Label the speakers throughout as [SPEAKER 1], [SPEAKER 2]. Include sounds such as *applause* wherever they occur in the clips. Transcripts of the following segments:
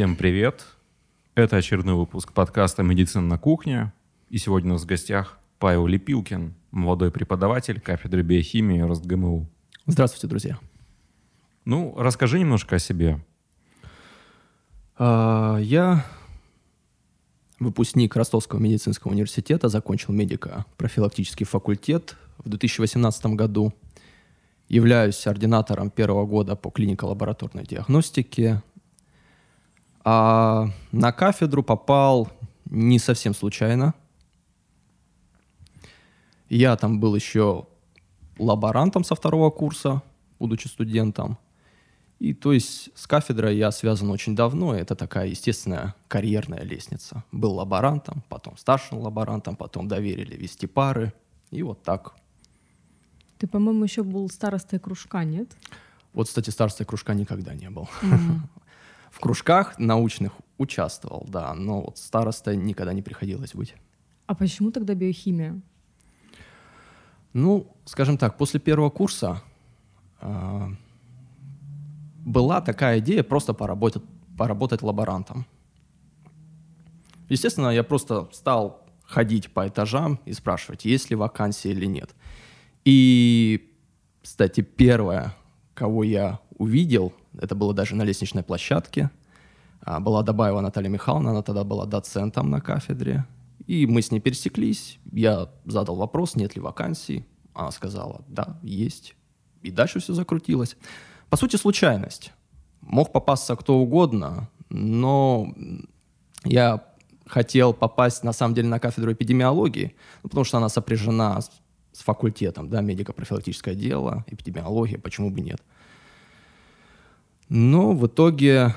[SPEAKER 1] Всем привет! Это очередной выпуск подкаста «Медицина на кухне». И сегодня у нас в гостях Павел Лепилкин, молодой преподаватель кафедры биохимии РостГМУ.
[SPEAKER 2] Здравствуйте, друзья.
[SPEAKER 1] Ну, расскажи немножко о себе.
[SPEAKER 2] А, Я выпускник Ростовского медицинского университета, закончил медико-профилактический факультет в 2018 году. Являюсь ординатором первого года по клинико-лабораторной диагностике. А на кафедру попал не совсем случайно. Я там был еще лаборантом со второго курса, будучи студентом. И то есть с кафедрой я связан очень давно. Это такая естественная карьерная лестница. Был лаборантом, потом старшим лаборантом, потом доверили вести пары. И вот так.
[SPEAKER 3] Ты, по-моему, еще был старостой кружка, нет?
[SPEAKER 2] Вот, кстати, старостой кружка никогда не был. *laughs* В кружках научных участвовал, да, но вот старостой никогда не приходилось быть.
[SPEAKER 3] А почему тогда биохимия?
[SPEAKER 2] Ну, скажем так, после первого курса а, была такая идея просто поработать, поработать лаборантом. Естественно, я просто стал ходить по этажам и спрашивать, есть ли вакансия или нет. И, кстати, первое, кого я увидел, это было даже на лестничной площадке, а, была Добаева Наталья Михайловна, она тогда была доцентом на кафедре. И мы с ней пересеклись, я задал вопрос, нет ли вакансий. Она сказала, да, есть. И дальше все закрутилось. По сути, случайность. Мог попасться кто угодно, но я хотел попасть, на самом деле, на кафедру эпидемиологии, ну, потому что она сопряжена с, с факультетом, да, медико-профилактическое дело, эпидемиология, почему бы нет. Но в итоге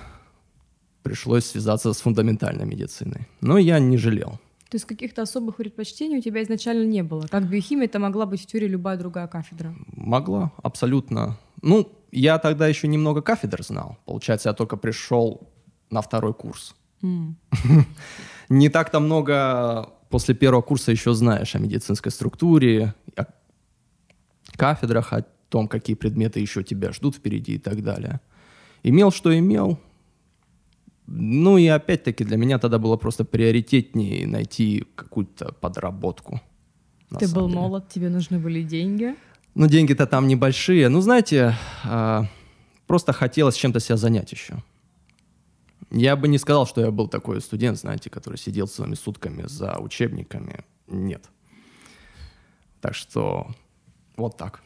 [SPEAKER 2] пришлось связаться с фундаментальной медициной. Но я не жалел.
[SPEAKER 3] То есть каких-то особых предпочтений у тебя изначально не было? Как биохимия, это могла быть в теории любая другая кафедра?
[SPEAKER 2] Могла, абсолютно. Ну, я тогда еще немного кафедр знал. Получается, я только пришел на второй курс. *laughs* Не так-то много после первого курса еще знаешь о медицинской структуре, о кафедрах, о том, какие предметы еще тебя ждут впереди и так далее. Имел, что имел. Ну и опять-таки для меня тогда было просто приоритетнее найти какую-то подработку.
[SPEAKER 3] Ты был
[SPEAKER 2] деле.
[SPEAKER 3] молод, тебе нужны были деньги.
[SPEAKER 2] Ну, деньги-то там небольшие. Ну, знаете, а, просто хотелось чем-то себя занять еще. Я бы не сказал, что я был такой студент, знаете, который сидел целыми сутками за учебниками. Нет. Так что вот так.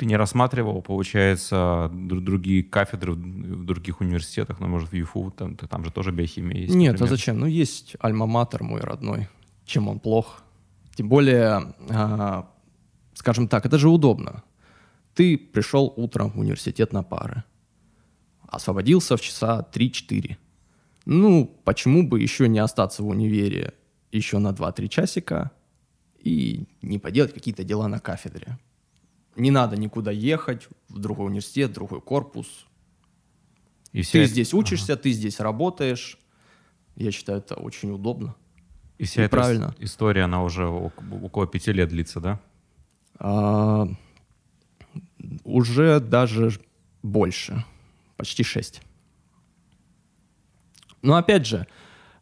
[SPEAKER 1] Ты не рассматривал, получается, дру- другие кафедры в других университетах, ну, может, в ЮФУ, там, там же тоже биохимия есть.
[SPEAKER 2] Нет, а
[SPEAKER 1] например.
[SPEAKER 2] зачем? Ну, есть альма-матер мой родной. Чем он плох? Тем более, а, скажем так, это же удобно. Ты пришел утром в университет на пары. Освободился в часа 3-4. Ну, почему бы еще не остаться в универе еще на 2-3 часика и не поделать какие-то дела на кафедре? Не надо никуда ехать в другой университет, в другой корпус.
[SPEAKER 1] И вся
[SPEAKER 2] Ты
[SPEAKER 1] эта-
[SPEAKER 2] здесь учишься, ты здесь работаешь. Я считаю, это очень удобно.
[SPEAKER 1] И вся
[SPEAKER 2] и
[SPEAKER 1] эта
[SPEAKER 2] правильно.
[SPEAKER 1] ис- история, она уже ок- около пяти лет длится, да?
[SPEAKER 2] А, уже даже больше, почти 6. Но опять же,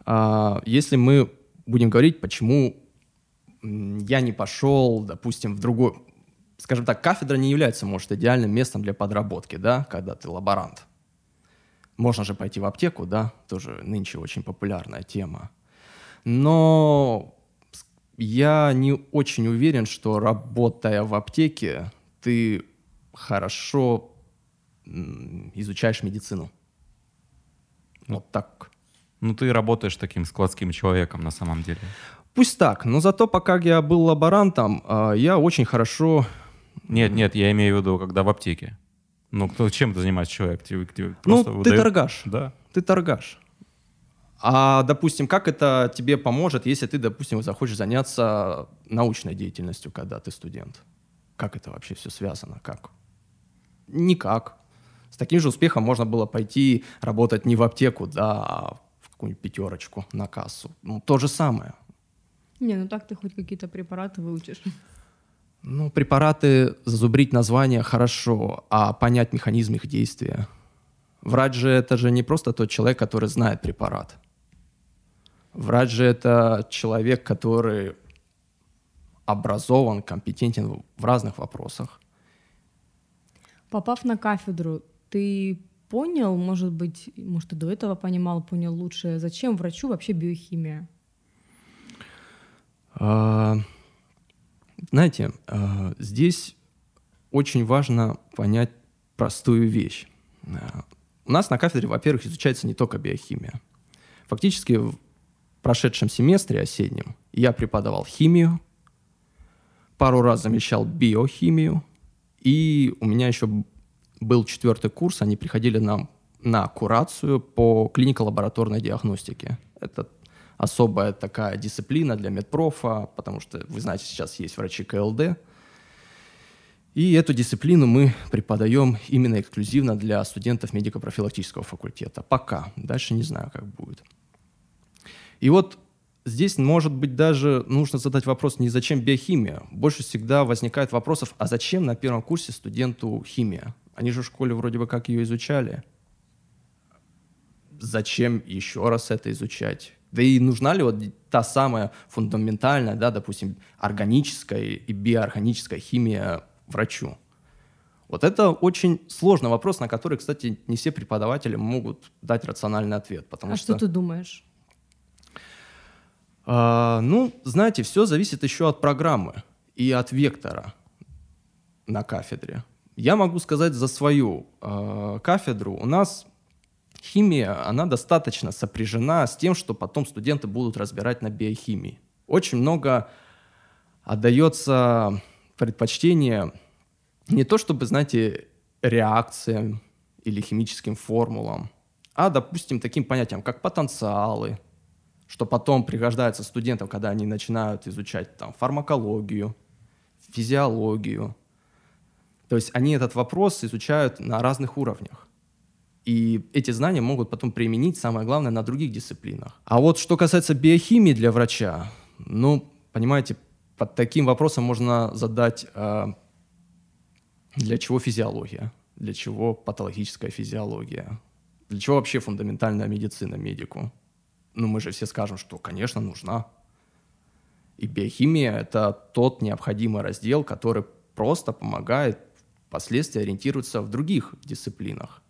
[SPEAKER 2] а, если мы будем говорить, почему я не пошел, допустим, в другой, скажем так, кафедра не является, может, идеальным местом для подработки, да, когда ты лаборант. Можно же пойти в аптеку, да, тоже нынче очень популярная тема. Но я не очень уверен, что работая в аптеке, ты хорошо изучаешь медицину. Вот так.
[SPEAKER 1] Ну, ты работаешь таким складским человеком на самом деле.
[SPEAKER 2] Пусть так, но зато пока я был лаборантом, а, я очень хорошо...
[SPEAKER 1] Нет, нет, я имею в виду, когда в аптеке. Ну, кто, чем ты занимаешься человек? Тебе- тебе
[SPEAKER 2] Ну, ты
[SPEAKER 1] выдают-
[SPEAKER 2] торгаш.
[SPEAKER 1] Да.
[SPEAKER 2] Ты торгаш. А, допустим, как это тебе поможет, если ты, допустим, захочешь заняться научной деятельностью, когда ты студент? Как это вообще все связано? Как? Никак. С таким же успехом можно было пойти работать не в аптеку, да, а в какую-нибудь пятерочку на кассу. Ну, то же самое.
[SPEAKER 3] Не, ну так ты хоть какие-то препараты выучишь.
[SPEAKER 2] Ну, препараты зазубрить название хорошо, а понять механизм их действия Врач же это же не просто тот человек, который знает препарат. Врач же это человек, который образован, компетентен в разных вопросах.
[SPEAKER 3] Попав на кафедру, ты понял, может быть, может, и до этого понимал, понял лучше, зачем врачу вообще биохимия?
[SPEAKER 2] А, знаете, а, здесь очень важно понять простую вещь. А, у нас на кафедре, во-первых, изучается не только биохимия. Фактически в прошедшем семестре осеннем я преподавал химию, пару раз замещал биохимию, и у меня еще был четвертый курс, они приходили нам на курацию по клинико-лабораторной диагностике. Это особая такая дисциплина для медпрофа, потому что, вы знаете, сейчас есть врачи КЛД. И эту дисциплину мы преподаем именно эксклюзивно для студентов медико-профилактического факультета. Пока. Дальше не знаю, как будет. И вот здесь, может быть, даже нужно задать вопрос не зачем биохимия. Больше всегда возникает вопросов, а зачем на первом курсе студенту химия? Они же в школе вроде бы как ее изучали. Зачем еще раз это изучать? Да и нужна ли вот та самая фундаментальная, да, допустим, органическая и биоорганическая химия врачу? Вот это очень сложный вопрос, на который, кстати, не все преподаватели могут дать рациональный ответ. Потому
[SPEAKER 3] а
[SPEAKER 2] что,
[SPEAKER 3] что ты думаешь?
[SPEAKER 2] А, ну, знаете, все зависит еще от программы и от вектора на кафедре. Я могу сказать за свою э, кафедру. У нас химия, она достаточно сопряжена с тем, что потом студенты будут разбирать на биохимии. Очень много отдается предпочтение не то чтобы, знаете, реакциям или химическим формулам, а, допустим, таким понятиям, как потенциалы, что потом пригождается студентам, когда они начинают изучать там, фармакологию, физиологию. То есть они этот вопрос изучают на разных уровнях. И эти знания могут потом применить, самое главное, на других дисциплинах. А вот что касается биохимии для врача, ну, понимаете, под таким вопросом можно задать, э, для чего физиология, для чего патологическая физиология, для чего вообще фундаментальная медицина медику. Ну, мы же все скажем, что, конечно, нужна. И биохимия — это тот необходимый раздел, который просто помогает впоследствии ориентироваться в других дисциплинах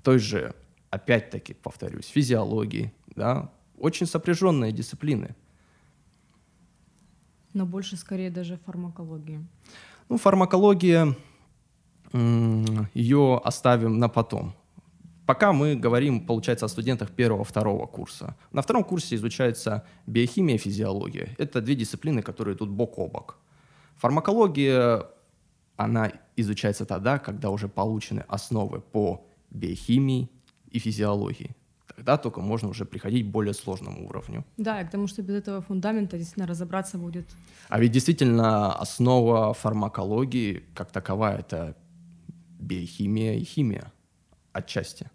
[SPEAKER 2] в той же, опять-таки, повторюсь, физиологии, да, очень сопряженные дисциплины.
[SPEAKER 3] Но больше скорее даже фармакологии.
[SPEAKER 2] Ну, фармакология, ее оставим на потом. Пока мы говорим, получается, о студентах первого-второго курса. На втором курсе изучается биохимия и физиология. Это две дисциплины, которые идут бок о бок. Фармакология, она изучается тогда, когда уже получены основы по биохимии и физиологии. Тогда только можно уже приходить к более сложному уровню.
[SPEAKER 3] Да, и к тому, что без этого фундамента действительно разобраться будет.
[SPEAKER 2] А ведь действительно основа фармакологии как таковая — это биохимия и химия отчасти.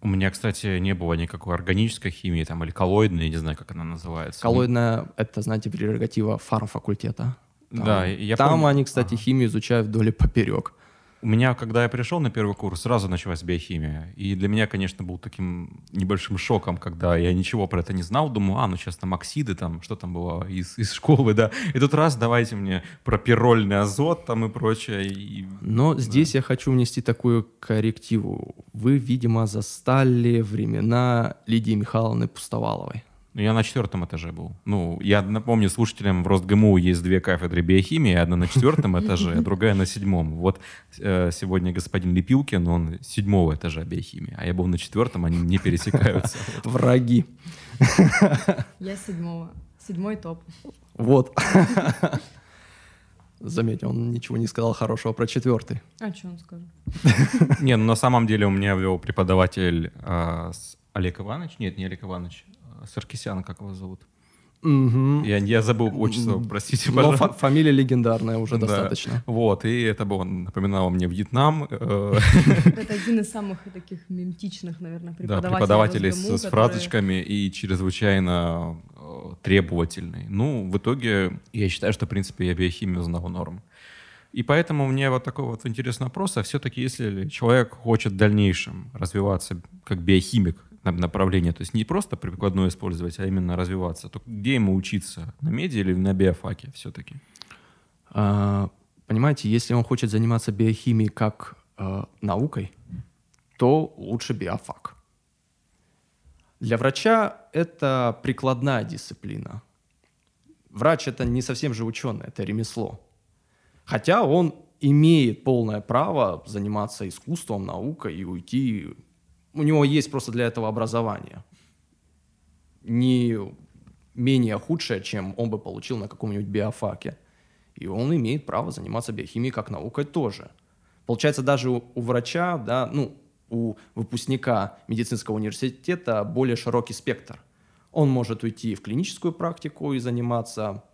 [SPEAKER 1] У меня, кстати, не было никакой органической химии там, или коллоидной, не знаю, как она называется.
[SPEAKER 2] Коллоидная — это, знаете, прерогатива фармфакультета. Там,
[SPEAKER 1] да, я
[SPEAKER 2] Там
[SPEAKER 1] помню.
[SPEAKER 2] они, кстати,
[SPEAKER 1] Ага.
[SPEAKER 2] химию изучают вдоль и поперек.
[SPEAKER 1] У меня, когда я пришел на первый курс, сразу началась биохимия. И для меня, конечно, был таким небольшим шоком, когда я ничего про это не знал. Думаю, а, ну сейчас там оксиды, там, что там было из, из школы, да. И тут раз, давайте мне про пирольный азот там и прочее. И...
[SPEAKER 2] Но здесь я хочу внести такую коррективу. Вы, видимо, застали времена Лидии Михайловны Пустоваловой.
[SPEAKER 1] Ну, я на четвертом этаже был. Ну, я напомню слушателям, в РосГМУ есть две кафедры биохимии, одна на четвертом этаже, а другая на седьмом. Вот э, сегодня господин Лепилкин, он седьмого этажа биохимии, а я был на четвертом, они не пересекаются. *laughs*
[SPEAKER 2] Враги.
[SPEAKER 3] Я седьмого. Седьмой топ.
[SPEAKER 2] Вот. *laughs* Заметь, он ничего не сказал хорошего про четвертый.
[SPEAKER 3] А что он скажет? *laughs*
[SPEAKER 1] Не, ну на самом деле у меня вел преподаватель а, Олег Иванович, нет, не Олег Иванович, а, Саркисян, как его зовут.
[SPEAKER 2] Мгм.
[SPEAKER 1] Я, я забыл отчество, простите,
[SPEAKER 2] Но фа- фамилия легендарная уже
[SPEAKER 1] Да.
[SPEAKER 2] достаточно.
[SPEAKER 1] Вот, и это было, напоминало мне Вьетнам. э,
[SPEAKER 3] Это один из самых таких мемтичных, наверное,
[SPEAKER 1] Да,
[SPEAKER 3] преподавателей.
[SPEAKER 1] преподавателей с, фразочками и чрезвычайно э, требовательный. Ну, в итоге я считаю, что, в принципе, я биохимию знал норм. И поэтому мне вот такой вот интересный вопрос, а все-таки если человек хочет в дальнейшем развиваться как биохимик, направление, то есть не просто прикладное использовать, а именно развиваться, то где ему учиться? На меди или на биофаке все-таки?
[SPEAKER 2] А, понимаете, если он хочет заниматься биохимией как э, наукой, то лучше биофак. Для врача это прикладная дисциплина. Врач это не совсем же ученый, это ремесло. Хотя он имеет полное право заниматься искусством, наукой и уйти. У него есть просто для этого образование. Не менее худшее, чем он бы получил на каком-нибудь биофаке. И он имеет право заниматься биохимией как наукой тоже. Получается, даже у, у врача, да, ну, у выпускника медицинского университета более широкий спектр. Он может уйти в клиническую практику и заниматься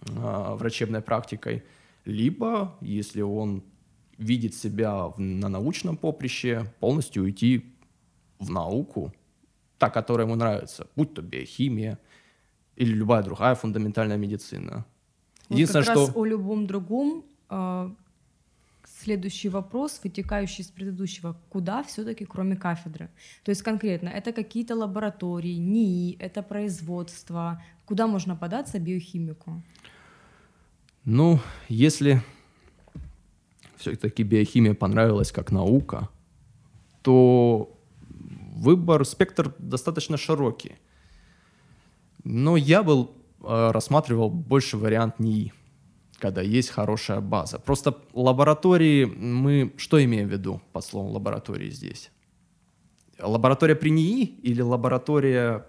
[SPEAKER 2] э, врачебной практикой, либо, если он видит себя в, на научном поприще, полностью уйти в науку, та, которая ему нравится, будь то биохимия или любая другая фундаментальная медицина.
[SPEAKER 3] Вот Единственное, как что... раз о любом другом э, следующий вопрос, вытекающий из предыдущего, куда все-таки кроме кафедры? То есть конкретно, это какие-то лаборатории, НИИ, это производство, куда можно податься биохимику?
[SPEAKER 2] Ну, если все-таки биохимия понравилась как наука, то выбор, спектр достаточно широкий. Но я был, э, рассматривал больше вариант НИИ когда есть хорошая база. Просто лаборатории, мы что имеем в виду под словом лаборатории здесь? Лаборатория при НИИ или лаборатория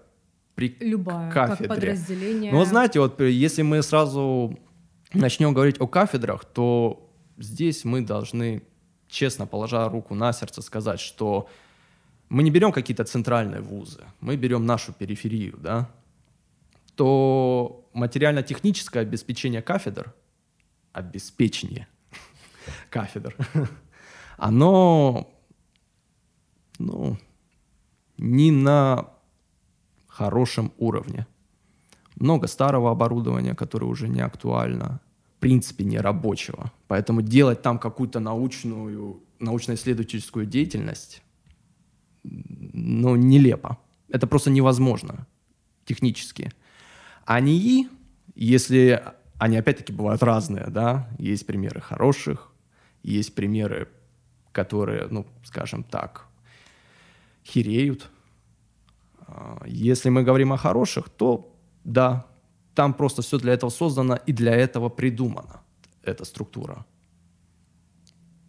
[SPEAKER 2] при
[SPEAKER 3] Любая,
[SPEAKER 2] кафедре?
[SPEAKER 3] как подразделение.
[SPEAKER 2] Ну, знаете, вот если мы сразу начнем говорить о кафедрах, то здесь мы должны, честно положа руку на сердце, сказать, что мы не берем какие-то центральные вузы, мы берем нашу периферию, да, то материально-техническое обеспечение кафедр – обеспечение *laughs* кафедр, *laughs* оно ну, не на хорошем уровне. Много старого оборудования, которое уже не актуально, принципе, не рабочего. Поэтому делать там какую-то научную, научно-исследовательскую деятельность, ну, нелепо. Это просто невозможно технически. А НИИ, если они опять-таки бывают разные, да, есть примеры хороших, есть примеры, которые, ну, скажем так, хереют. А, если мы говорим о хороших, то да, там просто все для этого создано и для этого придумана эта структура.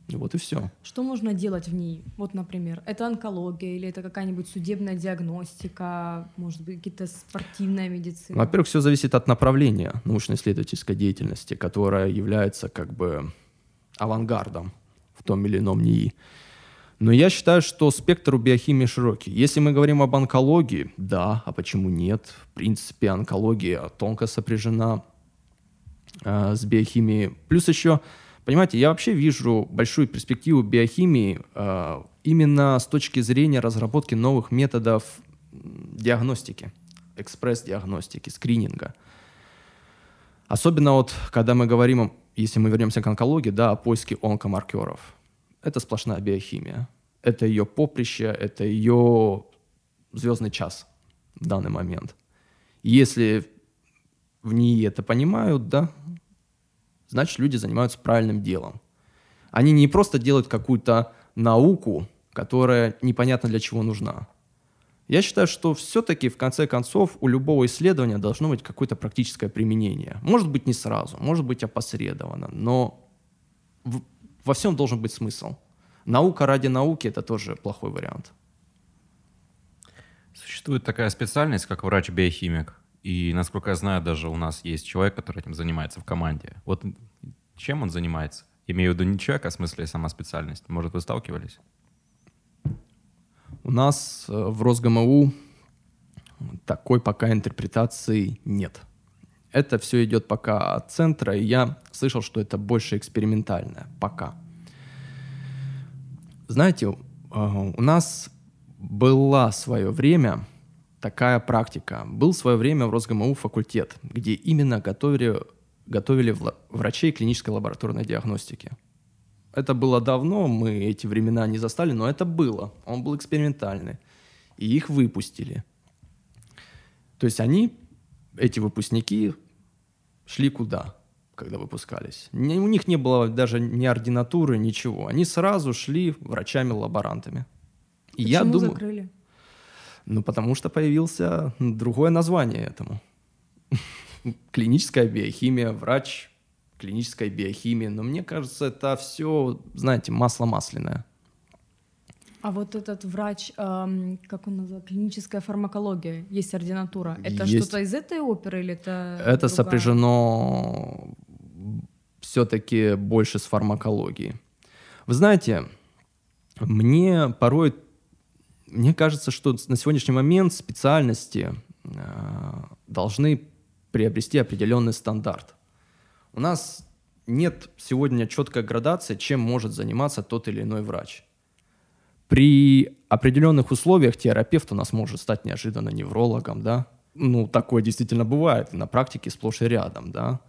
[SPEAKER 2] И вот и все.
[SPEAKER 3] Что можно делать в ней? Вот, например, это онкология или это какая-нибудь судебная диагностика, может быть, какие-то спортивная медицина?
[SPEAKER 2] Во-первых, все зависит от направления научно-исследовательской деятельности, которая является как бы авангардом в том или ином НИИ. Но я считаю, что спектр у биохимии широкий. Если мы говорим об онкологии, да, а почему нет? В принципе, онкология тонко сопряжена э, с биохимией. Плюс еще Понимаете, я вообще вижу большую перспективу биохимии э, именно с точки зрения разработки новых методов диагностики, экспресс-диагностики, скрининга. Особенно вот, когда мы говорим, если мы вернемся к онкологии, да, о поиске онкомаркеров. Это сплошная биохимия. Это ее поприще, это ее звездный час в данный момент. Если в ней это понимают, да, значит, люди занимаются правильным делом. Они не просто делают какую-то науку, которая непонятно для чего нужна. Я считаю, что все-таки, в конце концов, у любого исследования должно быть какое-то практическое применение. Может быть, не сразу, может быть, опосредованно, но во всем должен быть смысл. Наука ради науки – это тоже плохой вариант.
[SPEAKER 1] Существует такая специальность, как врач-биохимик. И, насколько я знаю, даже у нас есть человек, который этим занимается в команде. Вот чем он занимается? Имею в виду не человек, а в смысле сама специальность. Может, вы сталкивались?
[SPEAKER 2] У нас э, в Росгму такой пока интерпретации нет. Это все идет пока от центра, и я слышал, что это больше экспериментальное. Пока. Знаете, э, у нас была свое время такая практика. Был свое время в РосГМУ факультет, где именно готовили готовили врачей клинической лабораторной диагностики. Это было давно, мы эти времена не застали, но это было. Он был экспериментальный. И их выпустили. То есть они, эти выпускники, шли куда, когда выпускались? у них не было даже ни ординатуры, ничего. Они сразу шли врачами-лаборантами.
[SPEAKER 3] И Почему я думаю, закрыли?
[SPEAKER 2] Ну, потому что появился другое название этому. *laughs* Клиническая биохимия, врач клинической биохимии. Но мне кажется, это все, знаете, масло масляное.
[SPEAKER 3] А вот этот врач, эм, как он называется, клиническая фармакология, есть ординатура. Это
[SPEAKER 2] есть.
[SPEAKER 3] что-то из этой оперы или это?
[SPEAKER 2] Это другая? сопряжено все-таки больше с фармакологией. Вы знаете, мне порой, мне кажется, что на сегодняшний момент специальности э, должны приобрести определенный стандарт. У нас нет сегодня четкой градации, чем может заниматься тот или иной врач. При определенных условиях терапевт у нас может стать неожиданно неврологом, да. Ну, такое действительно бывает на практике сплошь и рядом, да.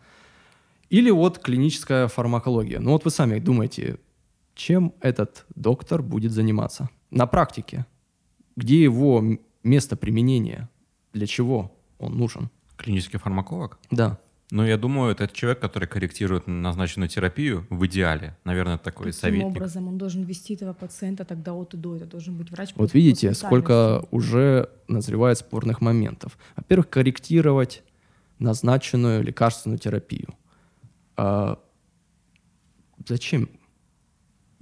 [SPEAKER 2] Или вот клиническая фармакология. Ну вот вы сами думаете, чем этот доктор будет заниматься на практике? Где его место применения? Для чего он нужен?
[SPEAKER 1] Клинический фармаколог?
[SPEAKER 2] Да.
[SPEAKER 1] Ну, я думаю, это человек, который корректирует назначенную терапию в идеале. Наверное, такой Каким советник.
[SPEAKER 3] образом он должен вести этого пациента тогда от и до? Это должен быть врач.
[SPEAKER 2] Вот видите, сколько уже назревает спорных моментов. Во-первых, корректировать назначенную лекарственную терапию. А зачем?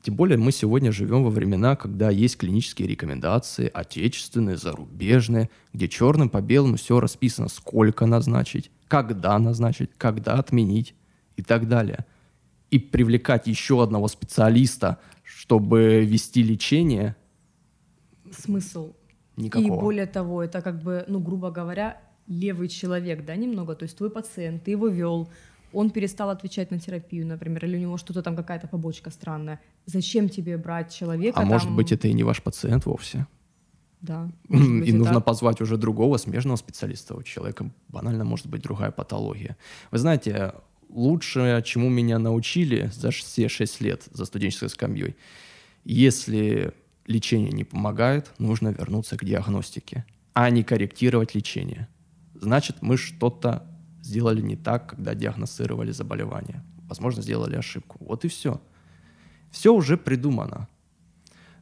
[SPEAKER 2] Тем более мы сегодня живем во времена, когда есть клинические рекомендации, отечественные, зарубежные, где черным по белому все расписано, сколько назначить, когда назначить, когда отменить и так далее. И привлекать еще одного специалиста, чтобы вести лечение.
[SPEAKER 3] Смысл.
[SPEAKER 2] Никакого.
[SPEAKER 3] И более того, это как бы, ну, грубо говоря, левый человек, да, немного. То есть твой пациент, ты его вел, он перестал отвечать на терапию, например, или у него что-то там какая-то побочка странная. Зачем тебе брать человека?
[SPEAKER 2] А
[SPEAKER 3] там...
[SPEAKER 2] может быть, это и не ваш пациент вовсе?
[SPEAKER 3] Да.
[SPEAKER 2] Быть, и нужно так. позвать уже другого смежного специалиста. У человека банально может быть другая патология. Вы знаете, лучше, чему меня научили за все шесть лет за студенческой скамьей, если лечение не помогает, нужно вернуться к диагностике, а не корректировать лечение. Значит, мы что-то сделали не так, когда диагностировали заболевание. Возможно, сделали ошибку. Вот и все. Все уже придумано.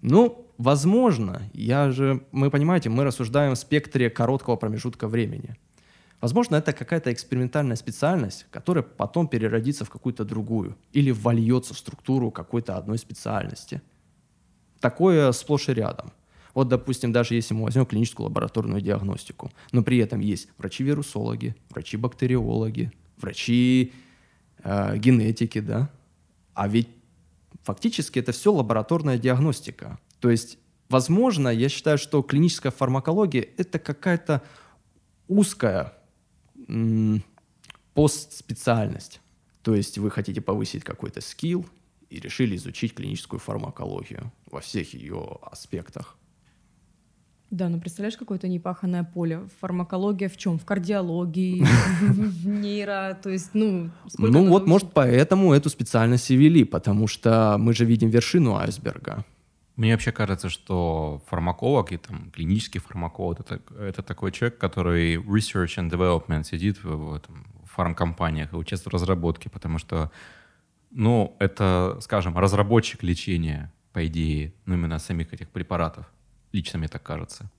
[SPEAKER 2] Ну, возможно, я же, мы понимаете, мы рассуждаем в спектре короткого промежутка времени. Возможно, это какая-то экспериментальная специальность, которая потом переродится в какую-то другую или вольется в структуру какой-то одной специальности. Такое сплошь и рядом. Вот, допустим, даже если мы возьмем клиническую лабораторную диагностику, но при этом есть врачи-вирусологи, врачи-бактериологи, врачи э, генетики, да, а ведь Фактически это все лабораторная диагностика. То есть, возможно, я считаю, что клиническая фармакология – это какая-то узкая постспециальность. То есть вы хотите повысить какой-то скилл и решили изучить клиническую фармакологию во всех ее аспектах.
[SPEAKER 3] Да, ну представляешь, какое-то непаханное поле. Фармакология в чем? В кардиологии, *laughs* в нейро, то есть, ну...
[SPEAKER 2] Ну вот, может, поэтому эту специальность и вели, потому что мы же видим вершину айсберга.
[SPEAKER 1] Мне вообще кажется, что фармаколог и там клинический фармаколог это, это такой человек, который research and development сидит в, в, этом, в фармкомпаниях и участвует в разработке, потому что, ну, это, скажем, разработчик лечения, по идее, ну, именно самих этих препаратов. Лично мне так кажется.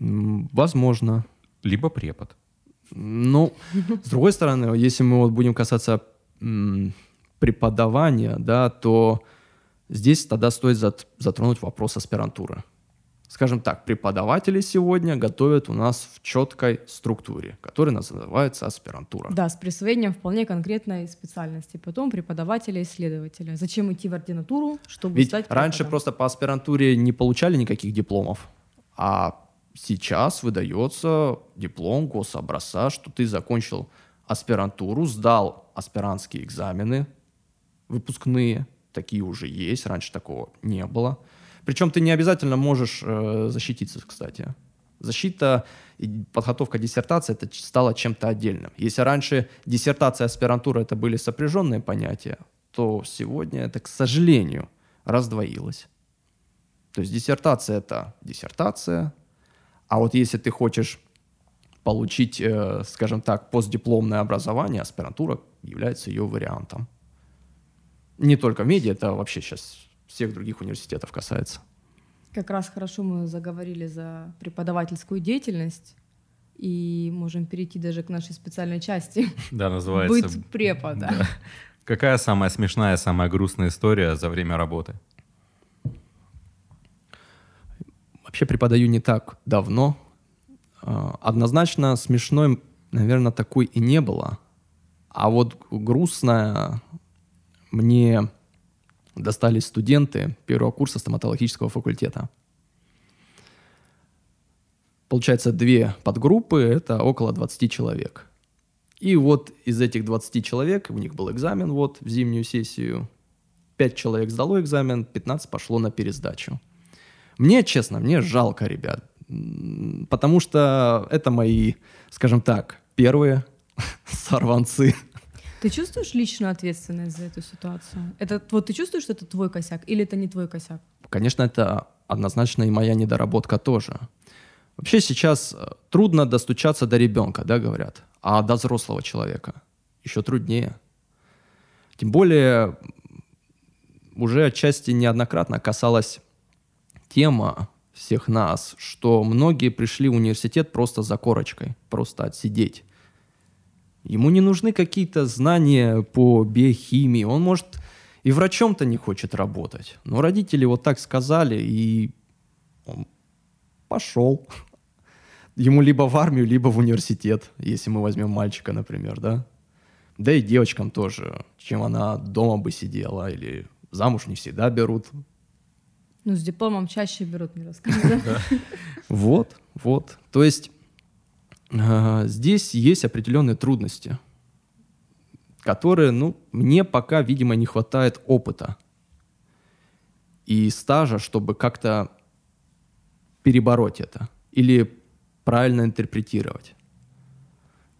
[SPEAKER 2] Возможно.
[SPEAKER 1] Либо препод.
[SPEAKER 2] Ну, с другой стороны, если мы вот будем касаться преподавания, да, то здесь тогда стоит затронуть вопрос аспирантуры скажем так, преподаватели сегодня готовят у нас в четкой структуре, которая называется аспирантура.
[SPEAKER 3] Да, с присвоением вполне конкретной специальности. Потом преподавателя, исследователя. Зачем идти в ординатуру, чтобы
[SPEAKER 2] Ведь
[SPEAKER 3] стать
[SPEAKER 2] раньше просто по аспирантуре не получали никаких дипломов, а сейчас выдается диплом гособразца, что ты закончил аспирантуру, сдал аспирантские экзамены, выпускные, такие уже есть, раньше такого не было – причем ты не обязательно можешь э, защититься, кстати. защита и подготовка диссертации это стало чем-то отдельным. Если раньше диссертация и аспирантура это были сопряженные понятия, то сегодня это, к сожалению, раздвоилось. То есть диссертация это диссертация, а вот если ты хочешь получить, э, скажем так, постдипломное образование, аспирантура является ее вариантом. Не только медиа, это вообще сейчас всех других университетов касается.
[SPEAKER 3] Как раз хорошо мы заговорили за преподавательскую деятельность и можем перейти даже к нашей специальной части. *laughs*
[SPEAKER 1] Да, называется...
[SPEAKER 3] Быть препода.
[SPEAKER 1] Да. Какая самая смешная, самая грустная история за время работы?
[SPEAKER 2] Вообще преподаю не так давно. А, однозначно смешной, наверное, такой и не было. А вот грустная мне достались студенты первого курса стоматологического факультета. Получается, две подгруппы — это около 20 человек. И вот из этих 20 человек, у них был экзамен вот в зимнюю сессию, 5 человек сдало экзамен, 15 пошло на пересдачу. Мне, честно, мне жалко ребят, потому что это мои, скажем так, первые *laughs* сорванцы.
[SPEAKER 3] Ты чувствуешь личную ответственность за эту ситуацию? Это вот ты чувствуешь, что это твой косяк или это не твой косяк?
[SPEAKER 2] Конечно, это однозначно и моя недоработка тоже. Вообще сейчас э, трудно достучаться до ребенка, да, говорят, а до взрослого человека еще труднее. Тем более уже отчасти неоднократно касалась тема всех нас, что многие пришли в университет просто за корочкой, просто отсидеть. Ему не нужны какие-то знания по биохимии. Он, может, и врачом-то не хочет работать. Но родители вот так сказали, и он пошел. Ему либо в армию, либо в университет, если мы возьмем мальчика, например, да? Да и девочкам тоже. Чем она дома бы сидела или замуж не всегда берут.
[SPEAKER 3] Ну, с дипломом чаще берут, мне *laughs* рассказали.
[SPEAKER 2] Вот, вот. То есть здесь есть определенные трудности, которые, ну, мне пока, видимо, не хватает опыта и стажа, чтобы как-то перебороть это или правильно интерпретировать.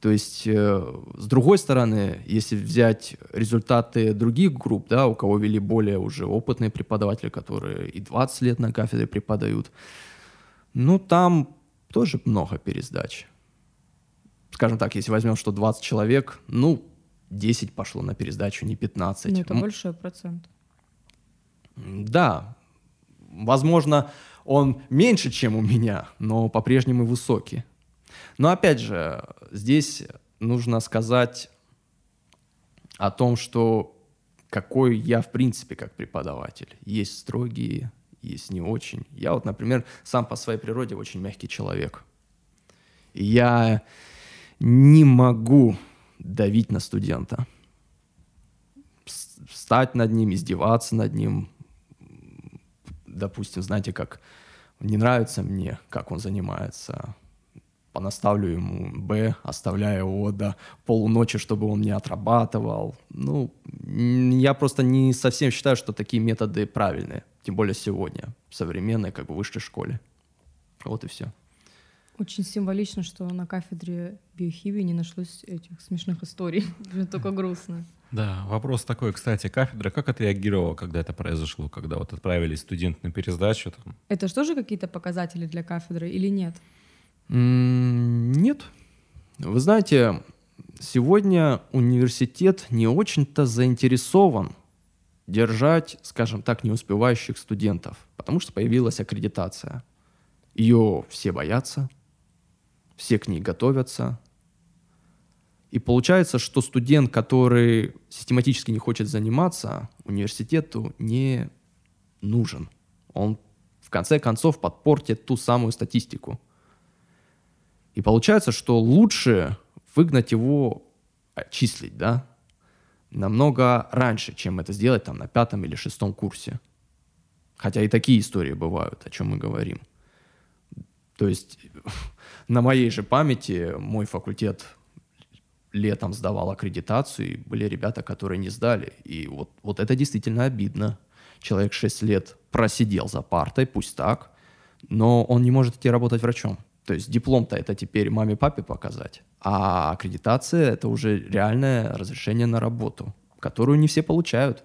[SPEAKER 2] То есть, э, с другой стороны, если взять результаты других групп, да, у кого вели более уже опытные преподаватели, которые и 20 лет на кафедре преподают, ну, там тоже много пересдач скажем так, если возьмем, что 20 человек, ну, 10 пошло на пересдачу, не 15. Ну,
[SPEAKER 3] это большой процент.
[SPEAKER 2] Да. Возможно, он меньше, чем у меня, но по-прежнему высокий. Но опять же, здесь нужно сказать о том, что какой я в принципе как преподаватель. Есть строгие, есть не очень. Я вот, например, сам по своей природе очень мягкий человек. я не могу давить на студента. Встать над ним, издеваться над ним. Допустим, знаете, как не нравится мне, как он занимается, понаставлю ему Б, оставляя его до полуночи, чтобы он не отрабатывал. Ну, я просто не совсем считаю, что такие методы правильные, тем более сегодня, в современной, как бы, высшей школе. Вот и все.
[SPEAKER 3] Очень символично, что на кафедре биохимии не нашлось этих смешных историй. *laughs* Только грустно.
[SPEAKER 1] Да, вопрос такой, кстати, кафедра как отреагировала, когда это произошло, когда вот отправились студенты на пересдачу? Там?
[SPEAKER 3] Это что же какие-то показатели для кафедры или нет?
[SPEAKER 2] нет. Вы знаете, сегодня университет не очень-то заинтересован держать, скажем так, неуспевающих студентов, потому что появилась аккредитация. Ее все боятся, все к ней готовятся. И получается, что студент, который систематически не хочет заниматься, университету не нужен. Он в конце концов подпортит ту самую статистику. И получается, что лучше выгнать его, отчислить, да, намного раньше, чем это сделать там на пятом или шестом курсе. Хотя и такие истории бывают, о чем мы говорим. То есть *laughs* на моей же памяти мой факультет летом сдавал аккредитацию, и были ребята, которые не сдали. И вот, вот это действительно обидно. Человек 6 лет просидел за партой, пусть так, но он не может идти работать врачом. То есть диплом-то это теперь маме-папе показать, а аккредитация это уже реальное разрешение на работу, которую не все получают.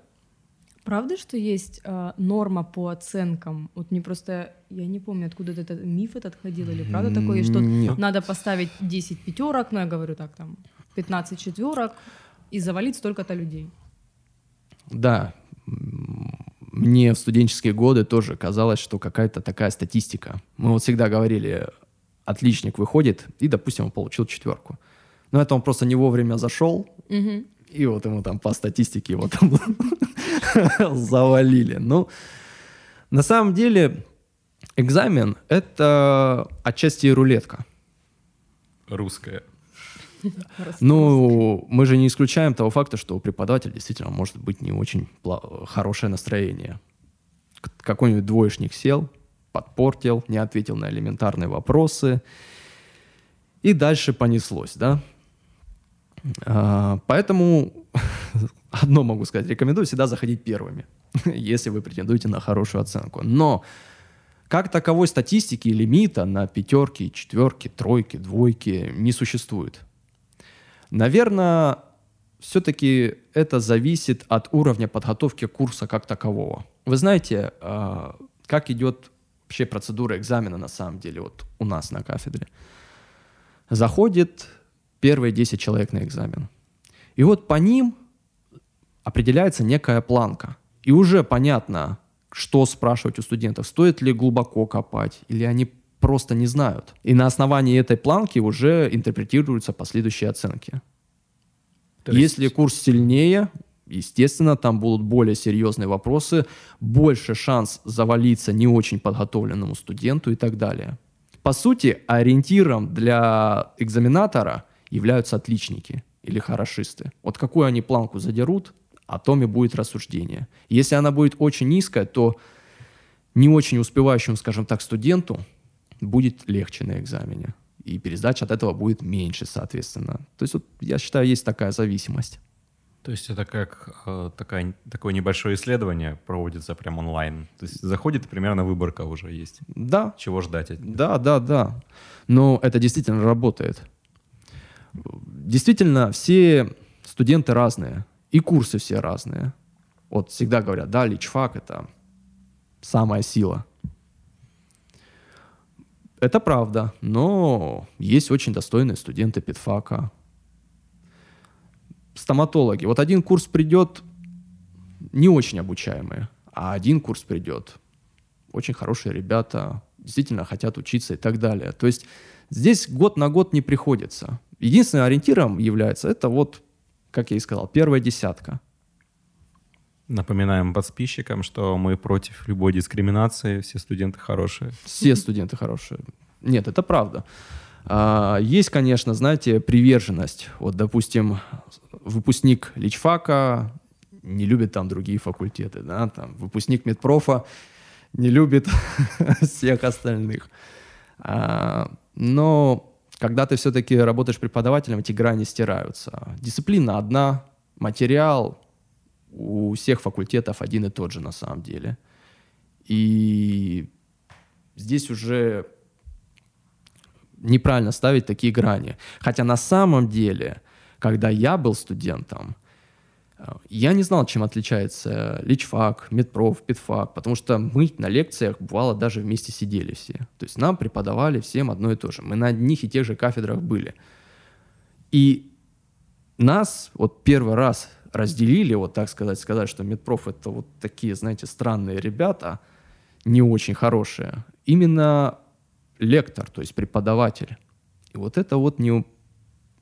[SPEAKER 3] Правда, что есть э, норма по оценкам? Вот мне просто, я не помню, откуда этот миф этот ходил, или правда такое, что Нет. надо поставить 10 пятерок, ну я говорю так, там, 15 четверок, и завалить столько-то людей.
[SPEAKER 2] Да, мне в студенческие годы тоже казалось, что какая-то такая статистика. Мы вот всегда говорили, отличник выходит, и, допустим, он получил четверку. Но это он просто не вовремя зашел, угу. И вот ему там по статистике его там *laughs* завалили. Ну, на самом деле, экзамен — это отчасти рулетка.
[SPEAKER 1] Русская.
[SPEAKER 2] Ну, мы же не исключаем того факта, что у преподавателя действительно может быть не очень хорошее настроение. Какой-нибудь двоечник сел, подпортил, не ответил на элементарные вопросы, и дальше понеслось, да? А, поэтому *laughs* одно могу сказать, рекомендую всегда заходить первыми, *laughs* если вы претендуете на хорошую оценку. Но как таковой статистики лимита на пятерки, четверки, тройки, двойки не существует. Наверное, все-таки это зависит от уровня подготовки курса как такового. Вы знаете, а, как идет вообще процедура экзамена на самом деле вот у нас на кафедре? Заходит первые 10 человек на экзамен. И вот по ним определяется некая планка. И уже понятно, что спрашивать у студентов, стоит ли глубоко копать, или они просто не знают. И на основании этой планки уже интерпретируются последующие оценки. То есть... Если курс сильнее, естественно, там будут более серьезные вопросы, больше шанс завалиться не очень подготовленному студенту и так далее. По сути, ориентиром для экзаменатора являются отличники или хорошисты. Вот какую они планку задерут, о том и будет рассуждение. Если она будет очень низкая, то не очень успевающему, скажем так, студенту будет легче на экзамене. И пересдача от этого будет меньше, соответственно. То есть вот, я считаю, есть такая зависимость.
[SPEAKER 1] То есть это как э, такая, такое небольшое исследование проводится прямо онлайн. То есть заходит примерно выборка уже есть.
[SPEAKER 2] Да.
[SPEAKER 1] Чего ждать?
[SPEAKER 2] Да, да, да. Но это действительно работает. Действительно, все студенты разные. И курсы все разные. Вот всегда говорят, да, личфак — это самая сила. Это правда, но есть очень достойные студенты педфака. Стоматологи. Вот один курс придет не очень обучаемые, а один курс придет очень хорошие ребята, действительно хотят учиться и так далее. То есть здесь год на год не приходится. Единственным ориентиром является это вот, как я и сказал, первая десятка –
[SPEAKER 1] Напоминаем подписчикам, что мы против любой дискриминации, все студенты хорошие.
[SPEAKER 2] Все студенты хорошие. Нет, это правда. А, есть, конечно, знаете, приверженность. Вот, допустим, выпускник Личфака не любит там другие факультеты, да, там выпускник медпрофа не любит *laughs* всех остальных. А, но когда ты все-таки работаешь преподавателем, эти грани стираются. Дисциплина одна, материал у всех факультетов один и тот же на самом деле. И здесь уже неправильно ставить такие грани. Хотя на самом деле, когда я был студентом, я не знал, чем отличается личфак, медпроф, педфак, потому что мы на лекциях, бывало, даже вместе сидели все. То есть нам преподавали всем одно и то же. Мы на одних и тех же кафедрах были. И нас вот первый раз разделили, вот так сказать, сказать, что медпроф это вот такие, знаете, странные ребята, не очень хорошие. Именно лектор, то есть преподаватель. И вот это вот не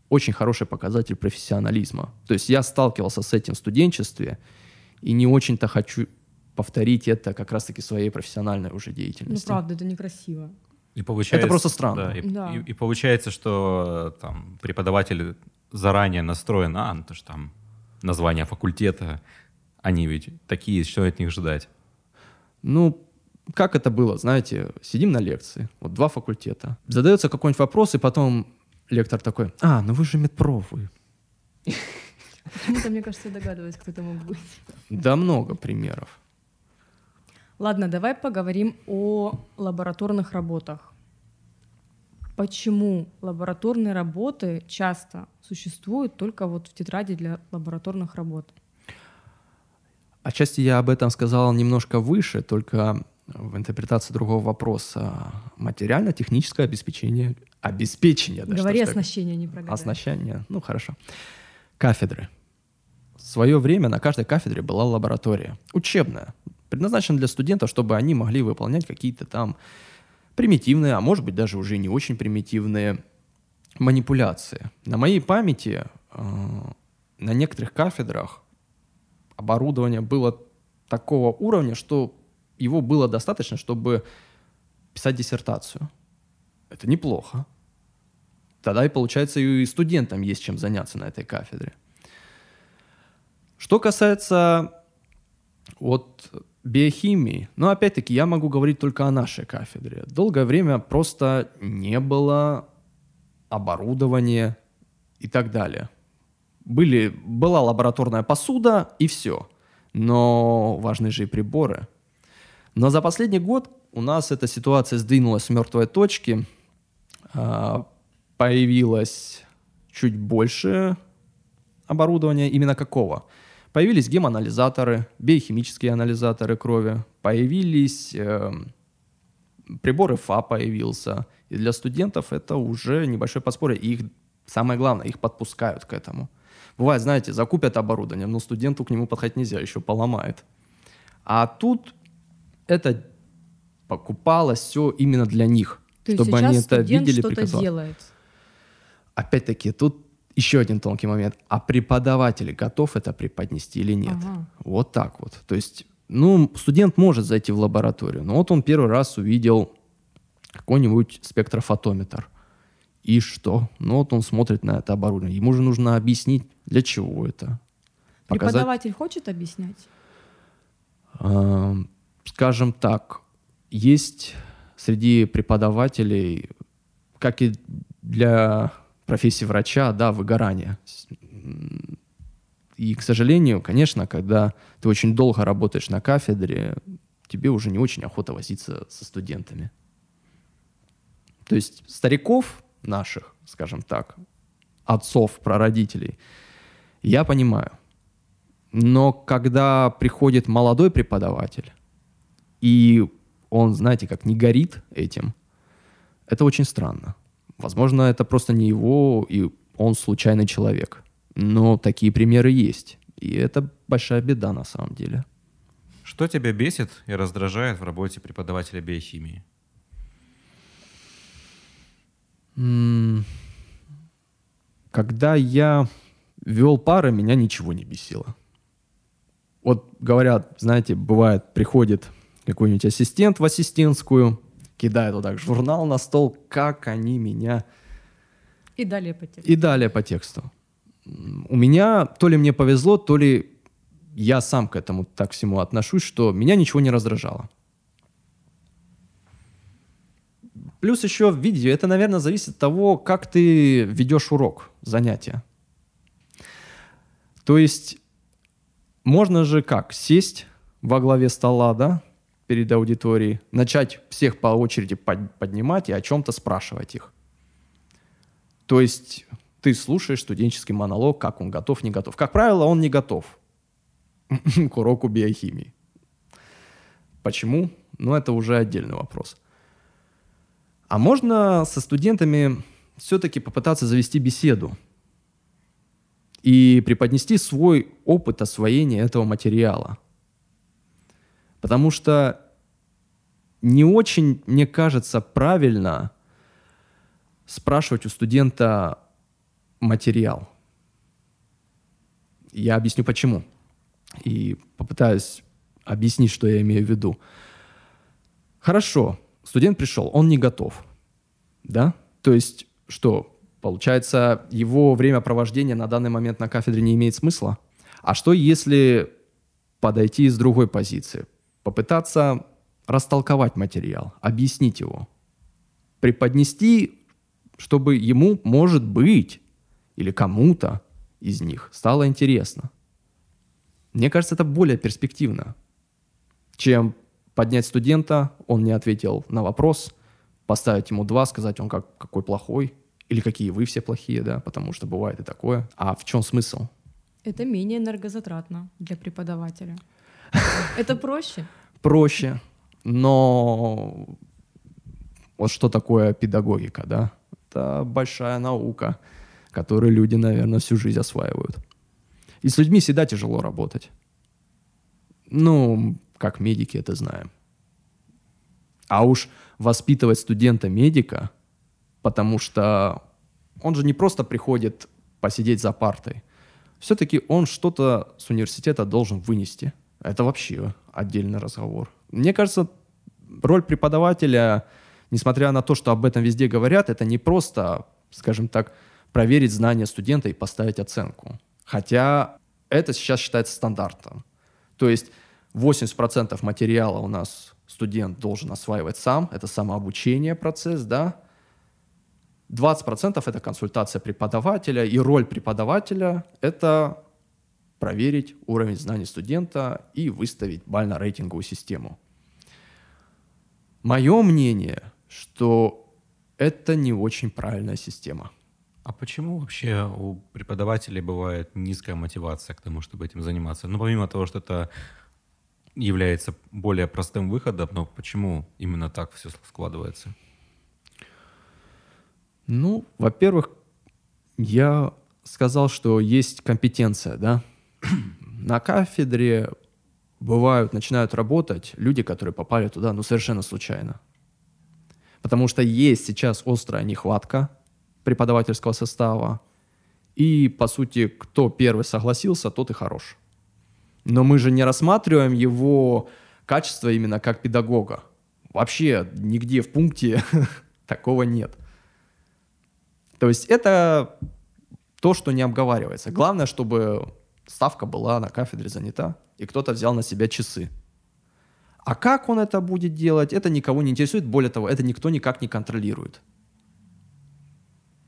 [SPEAKER 2] очень хороший показатель профессионализма. То есть я сталкивался с этим в студенчестве и не очень-то хочу повторить это как раз-таки своей профессиональной уже деятельности.
[SPEAKER 3] Ну, правда, это некрасиво.
[SPEAKER 2] И получается, это просто странно.
[SPEAKER 1] Да, и, да. И, и получается, что там преподаватель заранее настроен, а, ну то что там название факультета, они ведь такие, что от них ждать?
[SPEAKER 2] Ну, как это было, знаете, сидим на лекции, вот два факультета, задается какой-нибудь вопрос, и потом лектор такой, а, ну вы же медпрофы.
[SPEAKER 3] Почему-то, мне кажется, догадываюсь, кто это мог быть.
[SPEAKER 2] Да много примеров.
[SPEAKER 3] Ладно, давай поговорим о лабораторных работах. почему лабораторные работы часто существуют только вот в тетради для лабораторных работ?
[SPEAKER 2] Отчасти я об этом сказал немножко выше, только в интерпретации другого вопроса. Материально-техническое обеспечение. Обеспечение,
[SPEAKER 3] да. Говори оснащение, не прогадай.
[SPEAKER 2] Оснащение, ну хорошо. Кафедры. В свое время на каждой кафедре была лаборатория. Учебная. Предназначена для студентов, чтобы они могли выполнять какие-то там примитивные, а может быть даже уже не очень примитивные манипуляции. На моей памяти э, на некоторых кафедрах оборудование было такого уровня, что его было достаточно, чтобы писать диссертацию. Это неплохо. Тогда и получается и студентам есть чем заняться на этой кафедре. Что касается вот биохимии, ну опять-таки я могу говорить только о нашей кафедре. Долгое время просто не было оборудования и так далее. Были, была лабораторная посуда и все. Но важны же и приборы – но за последний год у нас эта ситуация сдвинулась с мертвой точки. А, появилось чуть больше оборудования. Именно какого? Появились гемоанализаторы, биохимические анализаторы крови, появились э, приборы ФА появился. И для студентов это уже небольшое подспорье. И их, самое главное, их подпускают к этому. Бывает, знаете, закупят оборудование, но студенту к нему подходить нельзя, еще поломает. А тут это покупалось все именно для них,
[SPEAKER 3] То
[SPEAKER 2] чтобы они это видели,
[SPEAKER 3] что-то делает.
[SPEAKER 2] Опять-таки, тут еще один тонкий момент. А преподаватель готов это преподнести или нет? Ага. Вот так вот. То есть, ну, студент может зайти в лабораторию, но вот он первый раз увидел какой-нибудь спектрофотометр. И что? Ну вот он смотрит на это оборудование. Ему же нужно объяснить, для чего это.
[SPEAKER 3] Показать... Преподаватель хочет объяснять?
[SPEAKER 2] скажем так, есть среди преподавателей, как и для профессии врача, да, выгорание. И, к сожалению, конечно, когда ты очень долго работаешь на кафедре, тебе уже не очень охота возиться со студентами. То есть стариков наших, скажем так, отцов, прародителей, я понимаю. Но когда приходит молодой преподаватель, и он, знаете, как не горит этим, это очень странно. Возможно, это просто не его, и он случайный человек. Но такие примеры есть. И это большая беда на самом деле.
[SPEAKER 1] Что тебя бесит и раздражает в работе преподавателя биохимии?
[SPEAKER 2] Когда я вел пары, меня ничего не бесило. Вот говорят, знаете, бывает, приходит какой-нибудь ассистент в ассистентскую, кидает вот так журнал на стол, как они меня...
[SPEAKER 3] И далее по тексту.
[SPEAKER 2] И далее по тексту. У меня то ли мне повезло, то ли я сам к этому так всему отношусь, что меня ничего не раздражало. Плюс еще в видео, это, наверное, зависит от того, как ты ведешь урок, занятия. То есть можно же как? Сесть во главе стола, да, перед аудиторией, начать всех по очереди под, поднимать и о чем-то спрашивать их. То есть ты слушаешь студенческий монолог, как он готов, не готов. Как правило, он не готов *laughs* к уроку биохимии. Почему? Ну, это уже отдельный вопрос. А можно со студентами все-таки попытаться завести беседу и преподнести свой опыт освоения этого материала – Потому что не очень, мне кажется, правильно спрашивать у студента материал. Я объясню почему. И попытаюсь объяснить, что я имею в виду. Хорошо, студент пришел, он не готов. Да? То есть что? Получается, его время провождения на данный момент на кафедре не имеет смысла? А что, если подойти с другой позиции? Попытаться растолковать материал, объяснить его, преподнести, чтобы ему, может быть, или кому-то из них стало интересно. Мне кажется, это более перспективно, чем поднять студента, он не ответил на вопрос, поставить ему два, сказать, он как, какой плохой, или какие вы все плохие, да, потому что бывает и такое. А в чем смысл?
[SPEAKER 3] Это менее энергозатратно для преподавателя. *laughs* Это проще?
[SPEAKER 2] Проще, но вот что такое педагогика, да? Это большая наука, которую люди, наверное, всю жизнь осваивают. И с людьми всегда тяжело работать. Ну, как медики это знаем. А уж воспитывать студента-медика, потому что он же не просто приходит посидеть за партой. Все-таки он что-то с университета должен вынести. Это вообще отдельный разговор. Мне кажется, роль преподавателя, несмотря на то, что об этом везде говорят, это не просто, скажем так, проверить знания студента и поставить оценку. Хотя это сейчас считается стандартом. То есть 80% материала у нас студент должен осваивать сам, это самообучение процесс, да. 20% это консультация преподавателя, и роль преподавателя — это проверить уровень знаний студента и выставить бально-рейтинговую систему. Мое мнение, что это не очень правильная система.
[SPEAKER 1] А почему вообще у преподавателей бывает низкая мотивация к тому, чтобы этим заниматься? Ну, помимо того, что это является более простым выходом, но почему именно так все складывается?
[SPEAKER 2] Ну, во-первых, я сказал, что есть компетенция, да. *clears throat* На кафедре бывают, начинают работать люди, которые попали туда, ну, совершенно случайно. Потому что есть сейчас острая нехватка преподавательского состава, и, по сути, кто первый согласился, тот и хорош. Но мы же не рассматриваем его качество именно как педагога. Вообще нигде в пункте *laughs* такого нет. То есть это то, что не обговаривается. Главное, чтобы ставка была на кафедре занята, и кто-то взял на себя часы. А как он это будет делать, это никого не интересует. Более того, это никто никак не контролирует.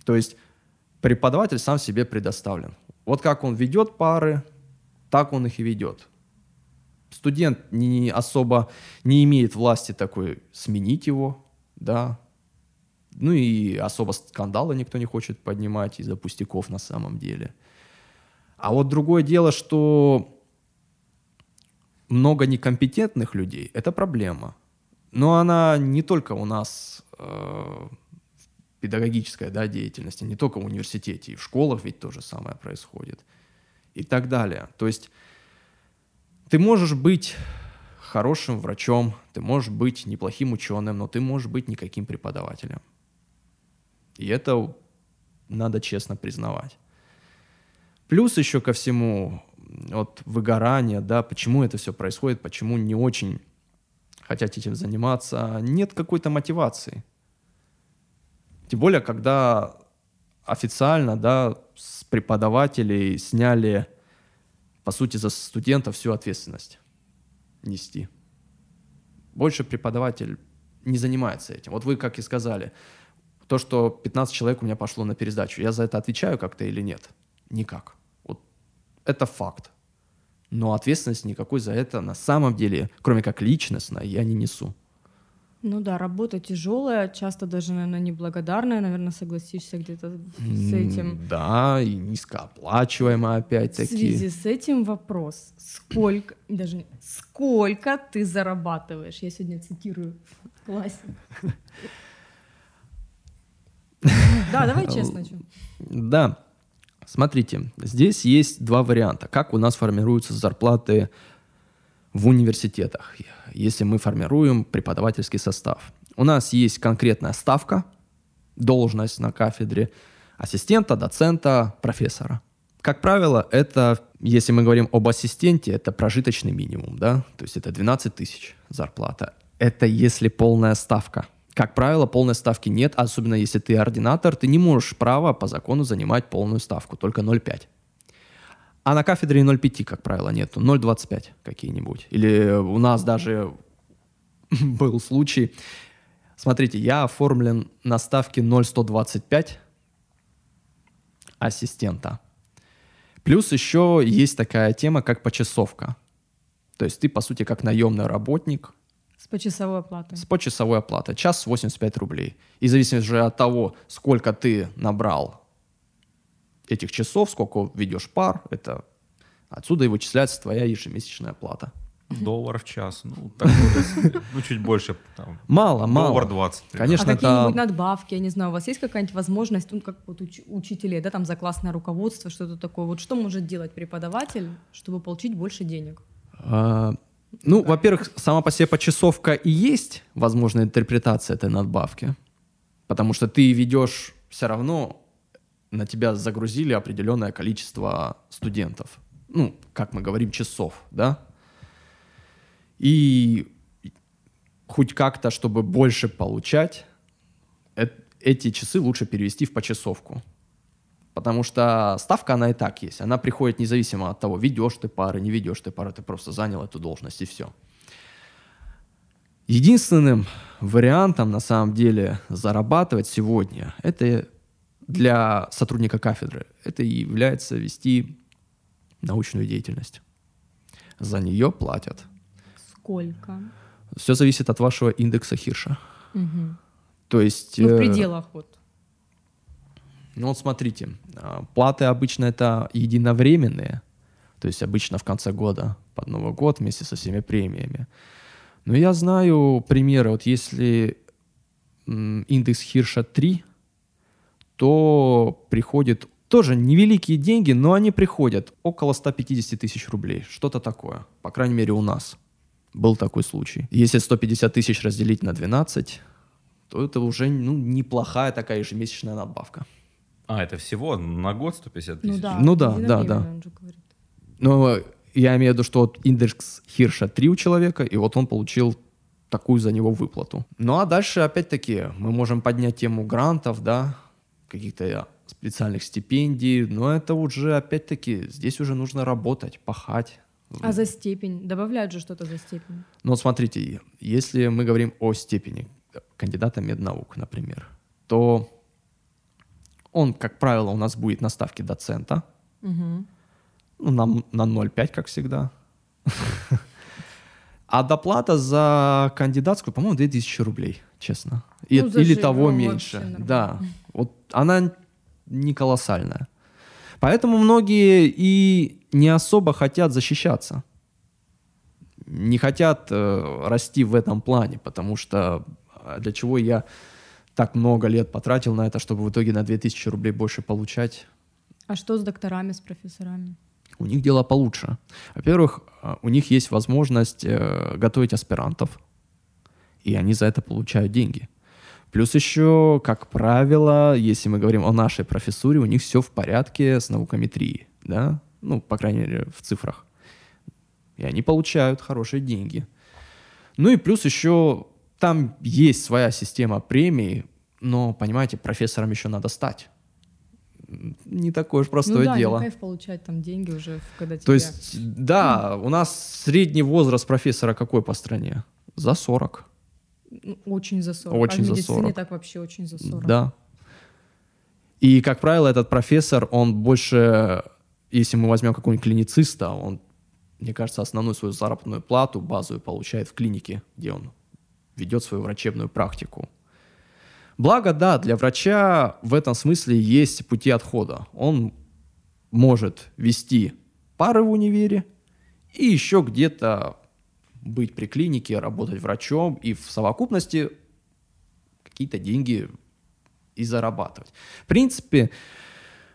[SPEAKER 2] То есть преподаватель сам себе предоставлен. Вот как он ведет пары, так он их и ведет. Студент не особо не имеет власти такой сменить его, да. Ну и особо скандала никто не хочет поднимать из-за пустяков на самом деле. А вот другое дело, что много некомпетентных людей – это проблема. Но она не только у нас э, педагогическая да, деятельность, не только в университете, и в школах ведь то же самое происходит и так далее. То есть ты можешь быть хорошим врачом, ты можешь быть неплохим ученым, но ты можешь быть никаким преподавателем. И это надо честно признавать. Плюс еще ко всему, вот выгорание, да, почему это все происходит, почему не очень хотят этим заниматься, нет какой-то мотивации. Тем более, когда официально, да, с преподавателей сняли, по сути, за студентов всю ответственность нести. Больше преподаватель не занимается этим. Вот вы, как и сказали, то, что 15 человек у меня пошло на пересдачу, я за это отвечаю как-то или нет? Никак. Это факт. Но ответственность никакой за это на самом деле, кроме как личностно, я не несу.
[SPEAKER 3] Ну да, работа тяжелая, часто даже, наверное, неблагодарная, наверное, согласишься где-то с этим.
[SPEAKER 2] Да, и низкооплачиваемая опять-таки.
[SPEAKER 3] В связи с этим вопрос, сколько, даже сколько ты зарабатываешь? Я сегодня цитирую в классе. *laughs* Да, давай честно.
[SPEAKER 2] Да, смотрите, здесь есть два варианта, как у нас формируются зарплаты в университетах если мы формируем преподавательский состав. У нас есть конкретная ставка, должность на кафедре ассистента, доцента, профессора. Как правило, это, если мы говорим об ассистенте, это прожиточный минимум, да, то есть это 12 тысяч зарплата. Это если полная ставка. Как правило, полной ставки нет, особенно если ты ординатор, ты не можешь право по закону занимать полную ставку, только 0,5. А на кафедре 0,5, как правило, нету. 0,25 какие-нибудь. Или у нас даже *laughs* был случай. Смотрите, я оформлен на ставке 0,125 ассистента. Плюс еще есть такая тема, как почасовка. То есть ты, по сути, как наемный работник
[SPEAKER 3] С почасовой оплатой.
[SPEAKER 2] С почасовой оплатой. Час 85 рублей. И зависит же от того, сколько ты набрал этих часов, сколько ведешь пар, это отсюда и вычисляется твоя ежемесячная оплата.
[SPEAKER 1] Доллар в час. Ну, так вот, ну чуть больше. Там,
[SPEAKER 2] мало, мало.
[SPEAKER 1] Доллар 20.
[SPEAKER 2] Конечно,
[SPEAKER 3] а
[SPEAKER 2] это...
[SPEAKER 3] какие-нибудь надбавки, я не знаю, у вас есть какая-нибудь возможность, ну, как вот уч- учителей, да, там за классное руководство, что-то такое. Вот что может делать преподаватель, чтобы получить больше денег?
[SPEAKER 2] Ну, во-первых, сама по себе почасовка и есть возможная интерпретация этой надбавки. Потому что ты ведешь все равно на тебя загрузили определенное количество студентов. Ну, как мы говорим, часов, да? И хоть как-то, чтобы больше получать, эти часы лучше перевести в почасовку. Потому что ставка, она и так есть. Она приходит независимо от того, ведешь ты пары, не ведешь ты пары, ты просто занял эту должность и все. Единственным вариантом, на самом деле, зарабатывать сегодня, это для сотрудника кафедры, это и является вести научную деятельность. За нее платят.
[SPEAKER 3] Сколько?
[SPEAKER 2] Все зависит от вашего индекса Хирша.
[SPEAKER 3] Мгм.
[SPEAKER 2] То есть...
[SPEAKER 3] Ну, в
[SPEAKER 2] э,
[SPEAKER 3] пределах вот.
[SPEAKER 2] Ну вот смотрите, а, платы обычно это единовременные, то есть обычно в конце года, под Новый год вместе со всеми премиями. Но я знаю примеры, вот если индекс Хирша 3, то приходит тоже невеликие деньги, но они приходят около 150 тысяч рублей, что-то такое, по крайней мере у нас. Был такой случай. Если 150 тысяч разделить на 12, то это уже ну, неплохая такая ежемесячная надбавка.
[SPEAKER 1] А, это всего на год 150 тысяч?
[SPEAKER 3] Ну да,
[SPEAKER 2] Ну да, да, да. Но я имею в виду, что вот индекс Хирша 3 у человека, и вот он получил такую за него выплату. Ну а дальше, опять-таки, мы можем поднять тему грантов, да, каких-то специальных стипендий, но это уже, опять-таки, здесь уже нужно работать, пахать.
[SPEAKER 3] А за степень? Добавляют же что-то за степень.
[SPEAKER 2] Ну смотрите, если мы говорим о степени кандидата меднаук, например, то он, как правило, у нас будет на ставке доцента,
[SPEAKER 3] Мгм.
[SPEAKER 2] ну, на, на 0,5, как всегда. *laughs* А доплата за кандидатскую, по-моему, 2000 рублей, честно. И-
[SPEAKER 3] Ну,
[SPEAKER 2] или того меньше. Да. Вот она не колоссальная. Поэтому многие и не особо хотят защищаться. Не хотят э, расти в этом плане, потому что а для чего я так много лет потратил на это, чтобы в итоге на 2000 рублей больше получать,
[SPEAKER 3] А что с докторами, с профессорами?
[SPEAKER 2] у них дела получше. Во-первых, э, у них есть возможность э, готовить аспирантов, и они за это получают деньги. Плюс еще, как правило, если мы говорим о нашей профессуре, у них все в порядке с наукометрией, да, ну, по крайней мере, в цифрах. И они получают хорошие деньги. Ну и плюс еще там есть своя система премий, но, понимаете, профессором еще надо стать. Не такое уж простое
[SPEAKER 3] ну да,
[SPEAKER 2] дело.
[SPEAKER 3] не кайф получать там деньги уже, когда.
[SPEAKER 2] То есть, да, у нас средний возраст профессора какой по стране? За 40.
[SPEAKER 3] Ну, Очень за 40.
[SPEAKER 2] Очень
[SPEAKER 3] а в
[SPEAKER 2] за
[SPEAKER 3] медицине
[SPEAKER 2] 40.
[SPEAKER 3] так вообще очень за 40.
[SPEAKER 2] Да. И, как правило, этот профессор, он больше, если мы возьмем какого-нибудь клинициста, он, мне кажется, основную свою заработную плату базовую получает в клинике, где он ведет свою врачебную практику. Благо, да, для врача в этом смысле есть пути отхода. Он может вести пары в универе и еще где-то быть при клинике, работать врачом и в совокупности какие-то деньги и зарабатывать. В принципе,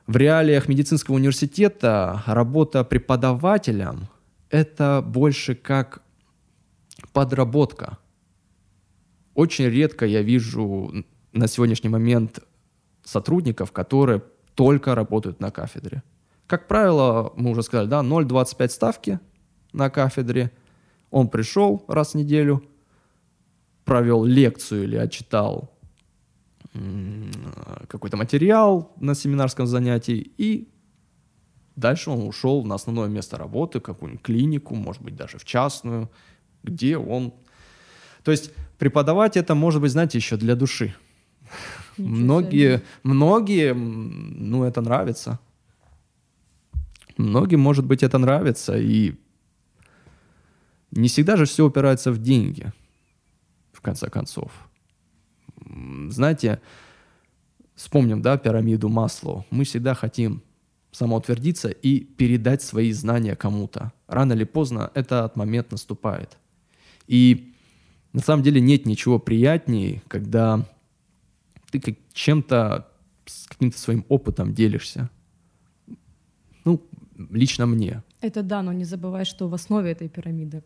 [SPEAKER 2] в реалиях медицинского университета работа преподавателем – это больше как подработка. Очень редко я вижу на сегодняшний момент сотрудников, которые только работают на кафедре. Как правило, мы уже сказали, да, 0,25 ставки на кафедре. Он пришел раз в неделю, провел лекцию или отчитал какой-то материал на семинарском занятии, и дальше он ушел на основное место работы, какую-нибудь клинику, может быть, даже в частную, где он... То есть преподавать это может быть, знаете, еще для души.
[SPEAKER 3] Ничего
[SPEAKER 2] многие,
[SPEAKER 3] себе.
[SPEAKER 2] многие, ну, это нравится. Многим, может быть, это нравится, и не всегда же все упирается в деньги. конце концов. Знаете, вспомним, да, пирамиду Маслоу. Мы всегда хотим самоутвердиться и передать свои знания кому-то. Рано или поздно этот момент наступает. И на самом деле нет ничего приятнее, когда ты как чем-то, с каким-то своим опытом делишься. Ну, лично мне.
[SPEAKER 3] Это да, но не забывай, что в основе этой пирамиды.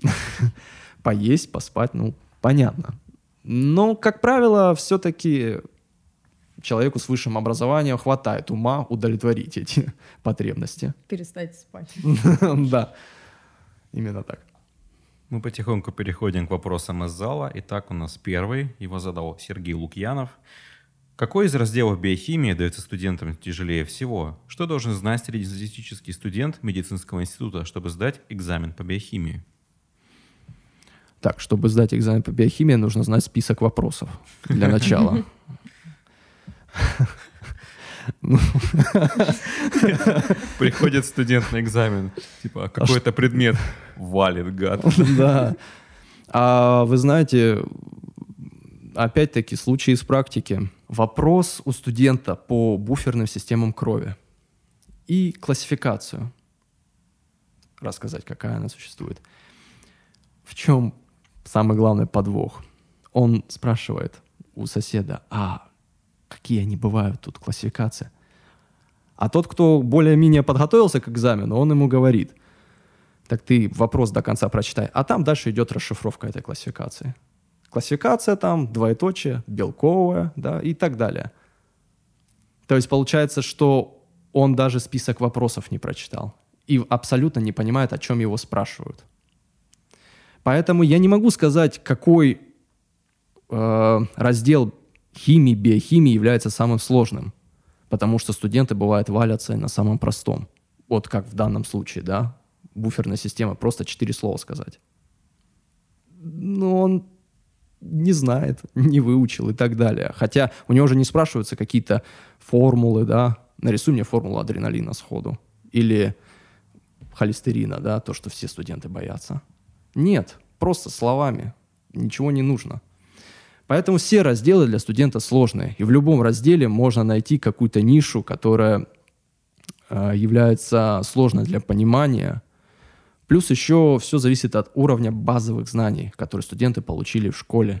[SPEAKER 3] *laughs*
[SPEAKER 2] Поесть, поспать, ну, понятно. Но, как правило, все-таки человеку с высшим образованием хватает ума удовлетворить эти *laughs* потребности.
[SPEAKER 3] Перестать спать. *laughs*
[SPEAKER 2] Да, именно так.
[SPEAKER 1] Мы потихоньку переходим к вопросам из зала. Итак, у нас первый. Его задал Сергей Лукьянов. Какой из разделов биохимии дается студентам тяжелее всего? Что должен знать среднестатистический студент медицинского института, чтобы сдать экзамен по биохимии?
[SPEAKER 2] Так, чтобы сдать экзамен по биохимии, нужно знать список вопросов для начала. *laughs* *laughs*
[SPEAKER 1] Приходит студент на экзамен, типа, «А какой-то предмет валит, гад. *laughs*
[SPEAKER 2] Да. А вы знаете, опять-таки, случай из практики. Вопрос у студента по буферным системам крови и классификацию. Рассказать, какая она существует. В чем самый главный подвох? Он спрашивает у соседа, а какие они бывают тут, классификация. А тот, кто более-менее подготовился к экзамену, он ему говорит, так ты вопрос до конца прочитай, а там дальше идет расшифровка этой классификации. Классификация там, двоеточие, белковая, да, и так далее. То есть получается, что он даже список вопросов не прочитал и абсолютно не понимает, о чем его спрашивают. Поэтому я не могу сказать, какой э, раздел химии, биохимии является самым сложным, потому что студенты, бывают, валятся на самом простом. Вот как в данном случае, да, буферная система, просто четыре слова сказать. Но он не знает, *laughs* не выучил и так далее. Хотя у него же не спрашиваются какие-то формулы, да, нарисуй мне формулу адреналина сходу. Или холестерина, да, то, что все студенты боятся. Нет, просто словами. Ничего не нужно. Поэтому все разделы для студента сложные. И в любом разделе можно найти какую-то нишу, которая э, является сложной для понимания. Плюс еще все зависит от уровня базовых знаний, которые студенты получили в школе.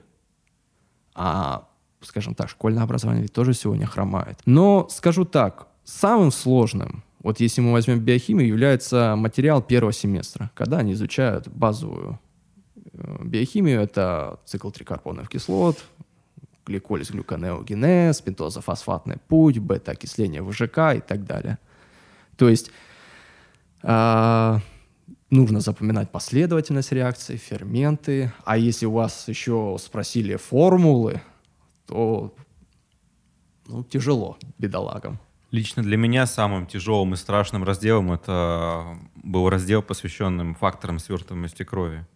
[SPEAKER 2] А, скажем так, школьное образование ведь тоже сегодня хромает. Но скажу так, самым сложным, вот если мы возьмем биохимию, является материал первого семестра, когда они изучают базовую биохимию — это цикл трикарбоновых кислот, гликолиз, глюконеогенез, пентозофосфатный путь, бета-окисление ВЖК и так далее. То есть э, нужно запоминать последовательность реакций, ферменты. А если у вас еще спросили формулы, то ну, тяжело бедолагам.
[SPEAKER 1] Лично для меня самым тяжелым и страшным разделом это был раздел, посвященный факторам свертываемости крови.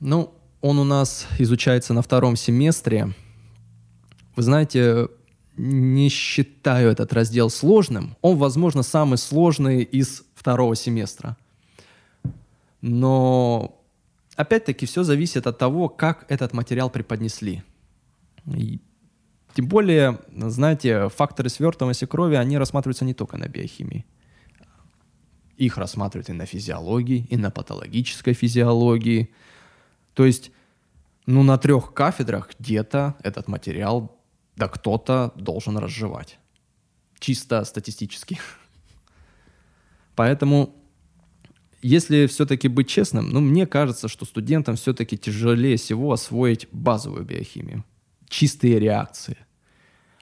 [SPEAKER 2] Ну, он у нас изучается на втором семестре. Вы знаете, не считаю этот раздел сложным. Он, возможно, самый сложный из второго семестра. Но опять-таки все зависит от того, как этот материал преподнесли. И тем более, знаете, факторы свертываемости крови, они рассматриваются не только на биохимии. Их рассматривают и на физиологии, и на патологической физиологии – то есть, ну, на трех кафедрах где-то этот материал, да кто-то должен разжевать. Чисто статистически. Поэтому, если все-таки быть честным, ну, мне кажется, что студентам все-таки тяжелее всего освоить базовую биохимию. Чистые реакции.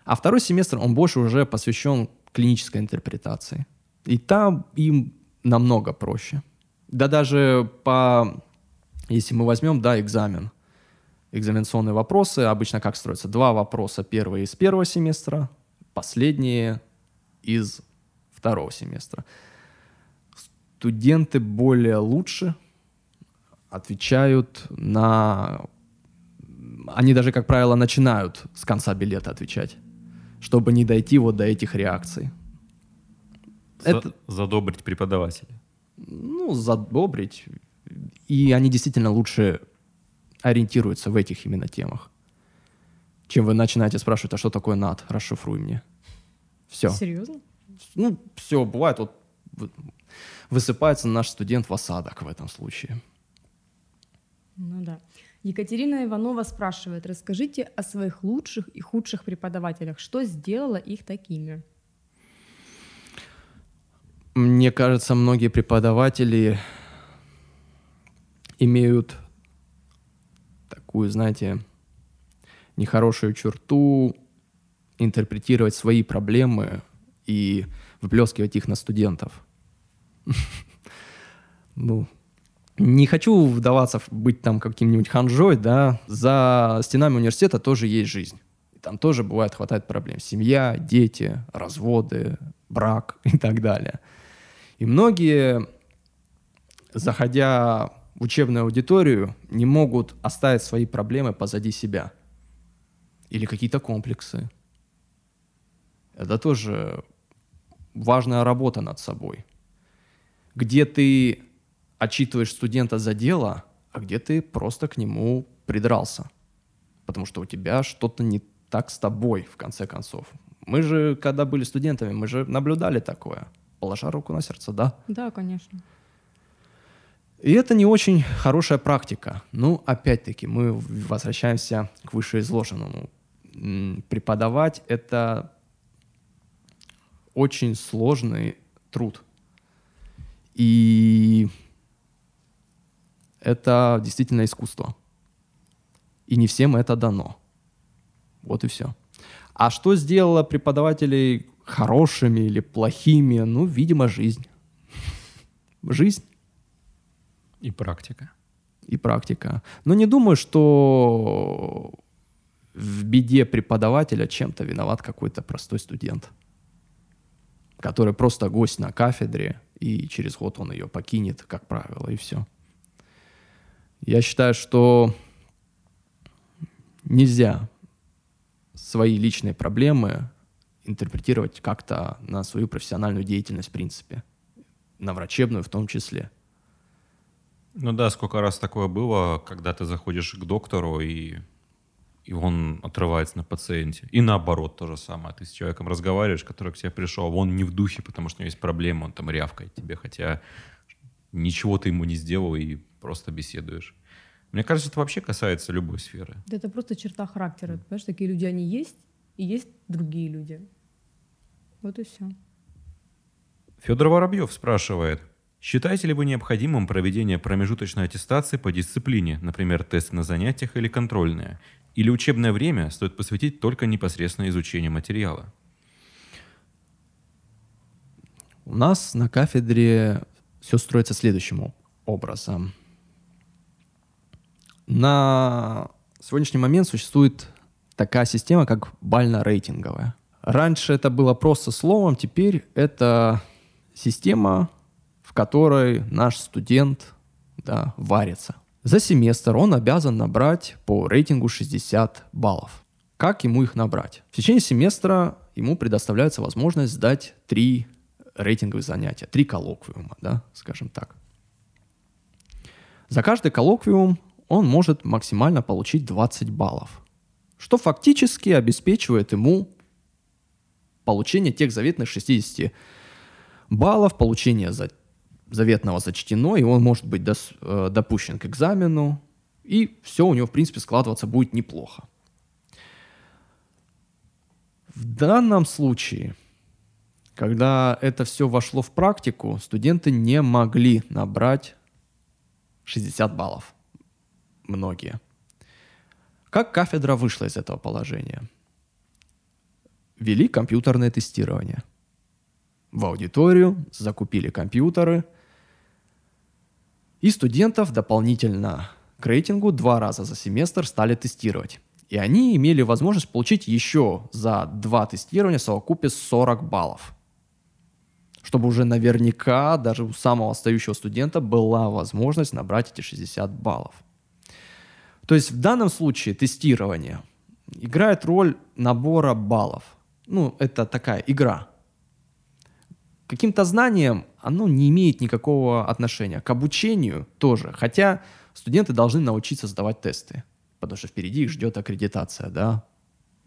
[SPEAKER 2] А второй семестр, он больше уже посвящен клинической интерпретации. И там им намного проще. Да даже по если мы возьмем, да, экзамен, экзаменационные вопросы, обычно как строятся? Два вопроса, первые из первого семестра, последние из второго семестра. Студенты более лучше отвечают на... Они даже, как правило, начинают с конца билета отвечать, чтобы не дойти вот до этих реакций.
[SPEAKER 1] За, Это... Задобрить преподавателя.
[SPEAKER 2] Ну, задобрить и они действительно лучше ориентируется в этих именно темах. Чем вы начинаете спрашивать, а что такое над? Расшифруй мне. Все.
[SPEAKER 3] Серьезно?
[SPEAKER 2] Ну, все, бывает, вот высыпается наш студент в осадок в этом случае.
[SPEAKER 3] Ну да. Екатерина Иванова спрашивает, расскажите о своих лучших и худших преподавателях. Что сделало их такими?
[SPEAKER 2] Мне кажется, многие преподаватели имеют такую, знаете, нехорошую черту интерпретировать свои проблемы и выплескивать их на студентов. *laughs* Ну, не хочу вдаваться, быть там каким-нибудь ханжой, да, за стенами университета тоже есть жизнь. Там тоже бывает, хватает проблем. Семья, дети, разводы, брак *laughs* и так далее. И многие, заходя учебную аудиторию, не могут оставить свои проблемы позади себя. Или какие-то комплексы. Это тоже важная работа над собой. Где ты отчитываешь студента за дело, а где ты просто к нему придрался. Потому что у тебя что-то не так с тобой, в конце концов. Мы же, когда были студентами, мы же наблюдали такое. Положа руку на сердце, да?
[SPEAKER 3] Да, конечно.
[SPEAKER 2] И это не очень хорошая практика. Ну, опять-таки, мы возвращаемся к вышеизложенному. Преподавать — это очень сложный труд. И это действительно искусство. И не всем это дано. Вот и все. А что сделало преподавателей хорошими или плохими? Ну, видимо, жизнь. *laughs* Жизнь.
[SPEAKER 1] И практика.
[SPEAKER 2] И практика. Но не думаю, что в беде преподавателя чем-то виноват какой-то простой студент, который просто гость на кафедре, и через год он ее покинет, как правило, и все. Я считаю, что нельзя свои личные проблемы интерпретировать как-то на свою профессиональную деятельность в принципе, на врачебную в том числе.
[SPEAKER 1] Ну да, сколько раз такое было, когда ты заходишь к доктору, и, и он отрывается на пациенте. И наоборот то же самое. Ты с человеком разговариваешь, который к тебе пришел, он не в духе, потому что у него есть проблема, он там рявкает тебе, хотя ничего ты ему не сделал и просто беседуешь. Мне кажется, это вообще касается любой сферы.
[SPEAKER 3] Да это просто черта характера. Ты понимаешь, такие люди, они есть, и есть другие люди. Вот и все.
[SPEAKER 1] Федор Воробьев спрашивает, считаете ли вы необходимым проведение промежуточной аттестации по дисциплине, например, тесты на занятиях или контрольные, или учебное время стоит посвятить только непосредственно изучению материала?
[SPEAKER 2] У нас на кафедре все строится следующим образом. На сегодняшний момент существует такая система, как бально-рейтинговая. Раньше это было просто словом, теперь это система, которой наш студент да, варится. За семестр он обязан набрать по рейтингу 60 баллов. Как ему их набрать? В течение семестра ему предоставляется возможность сдать три рейтинговых занятия, три коллоквиума, да, скажем так. За каждый коллоквиум он может максимально получить 20 баллов, что фактически обеспечивает ему получение тех заветных 60 баллов, получение за, заветного зачтено, и он может быть дос, э, допущен к экзамену, и все у него, в принципе, складываться будет неплохо. В данном случае, когда это все вошло в практику, студенты не могли набрать 60 баллов многие. Как кафедра вышла из этого положения? Вели компьютерное тестирование. В аудиторию закупили компьютеры, и студентов дополнительно к рейтингу два раза за семестр стали тестировать. И они имели возможность получить еще за два тестирования совокупе 40 баллов. Чтобы уже наверняка даже у самого остающего студента была возможность набрать эти 60 баллов. То есть в данном случае тестирование играет роль набора баллов. Ну, это такая игра. Каким-то знаниям оно не имеет никакого отношения. К обучению тоже. Хотя Студенты должны научиться сдавать тесты, потому что впереди их ждет аккредитация, да.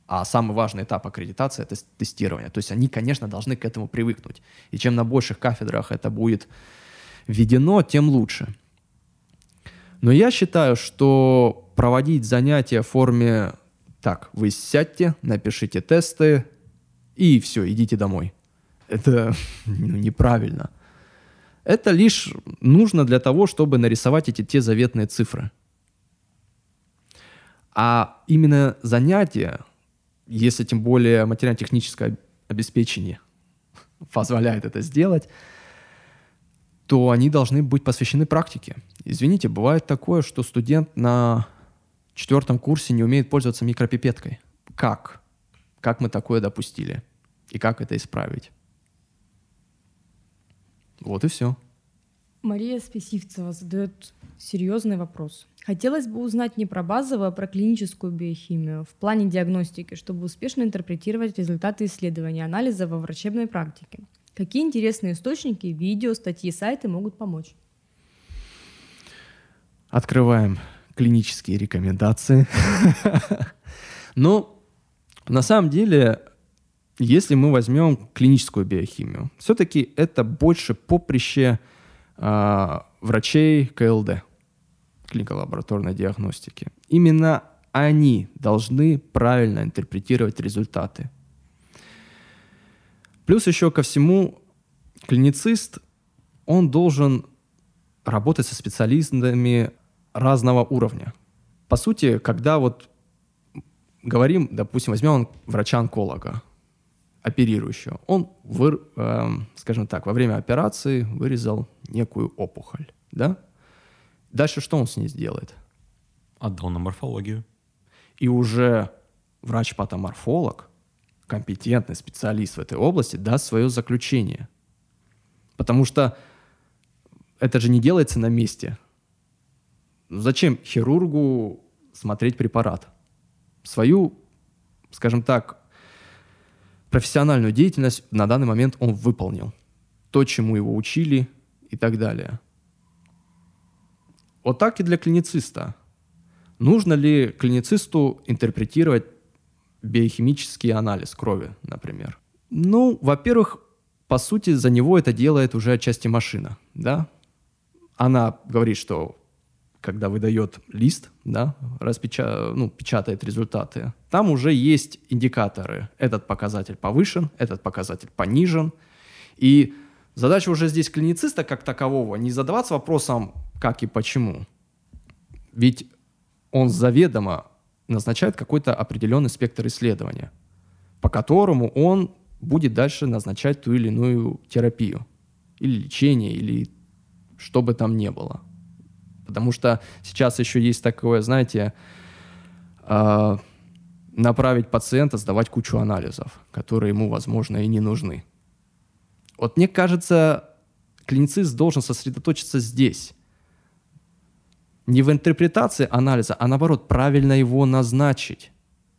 [SPEAKER 2] А самый важный этап аккредитации — это тестирование. То есть они, конечно, должны к этому привыкнуть. И чем на больших кафедрах это будет введено, тем лучше. Но я считаю, что проводить занятия в форме «так, вы сядьте, напишите тесты, и все, идите домой». Это *laughs* ну, неправильно. Это лишь нужно для того, чтобы нарисовать эти те заветные цифры. А именно занятия, если тем более материально-техническое обеспечение *laughs* позволяет это сделать, то они должны быть посвящены практике. Извините, бывает такое, что студент на четвертом курсе не умеет пользоваться микропипеткой. Как? Как мы такое допустили? И как это исправить? Вот и все.
[SPEAKER 3] Мария Списивцева задает серьезный вопрос. Хотелось бы узнать не про базовую, а про клиническую биохимию в плане диагностики, чтобы успешно интерпретировать результаты исследования анализа во врачебной практике. Какие интересные источники, видео, статьи, сайты могут помочь?
[SPEAKER 2] Открываем клинические рекомендации. *laughs* Но на самом деле если мы возьмем клиническую биохимию, все-таки это больше поприще э, врачей КЛД, клинико-лабораторной диагностики. Именно они должны правильно интерпретировать результаты. Плюс еще ко всему, клиницист, он должен работать со специалистами разного уровня. По сути, когда вот говорим, допустим, возьмем врача-онколога, оперирующего. Он, выр, э, скажем так, во время операции вырезал некую опухоль, да? Дальше что он с ней сделает?
[SPEAKER 1] Отдал на морфологию.
[SPEAKER 2] И уже врач-патоморфолог, компетентный специалист в этой области, даст свое заключение. Потому что это же не делается на месте. Зачем хирургу смотреть препарат? Свою, скажем так, профессиональную деятельность на данный момент он выполнил. То, чему его учили и так далее. Вот так и для клинициста. Нужно ли клиницисту интерпретировать биохимический анализ крови, например? Ну, во-первых, по сути, за него это делает уже отчасти машина, да? Она говорит, что когда выдает лист, да, распеча... ну, печатает результаты, там уже есть индикаторы. Этот показатель повышен, этот показатель понижен. И задача уже здесь клинициста как такового не задаваться вопросом как и почему. Ведь он заведомо назначает какой-то определенный спектр исследования, по которому он будет дальше назначать ту или иную терапию или лечение, или что бы там ни было. Потому что сейчас еще есть такое, знаете, э, направить пациента сдавать кучу анализов, которые ему, возможно, и не нужны. Вот мне кажется, клиницист должен сосредоточиться здесь. Не в интерпретации анализа, а наоборот, правильно его назначить.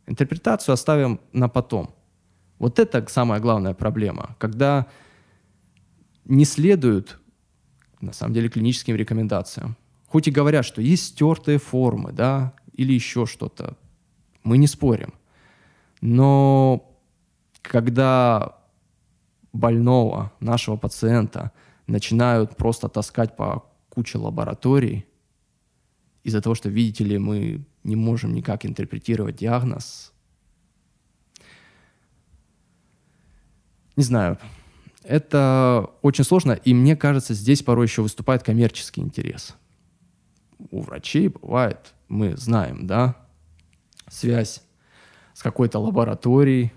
[SPEAKER 2] Интерпретацию оставим на потом. Вот это самая главная проблема, когда не следуют, на самом деле, клиническим рекомендациям. Хоть и говорят, что есть стертые формы, да, или еще что-то, мы не спорим. Но когда больного, нашего пациента, начинают просто таскать по куче лабораторий, из-за того, что, видите ли, мы не можем никак интерпретировать диагноз, не знаю, это очень сложно, и мне кажется, здесь порой еще выступает коммерческий интерес – у врачей бывает, мы знаем, да, связь с какой-то лабораторией.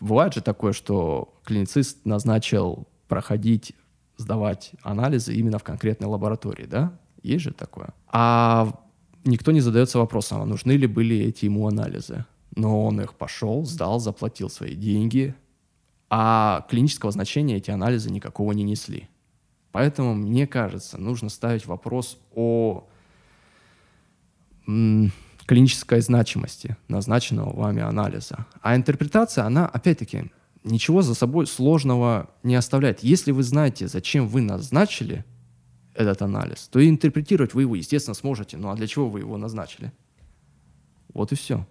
[SPEAKER 2] Бывает же такое, что клиницист назначил проходить, сдавать анализы именно в конкретной лаборатории, да? Есть же такое. А никто не задается вопросом, а нужны ли были эти ему анализы. Но он их пошел, сдал, заплатил свои деньги, а клинического значения эти анализы никакого не несли. Поэтому, мне кажется, нужно ставить вопрос о клинической значимости назначенного вами анализа. А интерпретация, она, опять-таки, ничего за собой сложного не оставляет. Если вы знаете, зачем вы назначили этот анализ, то и интерпретировать вы его, естественно, сможете. Ну а для чего вы его назначили? Вот и все.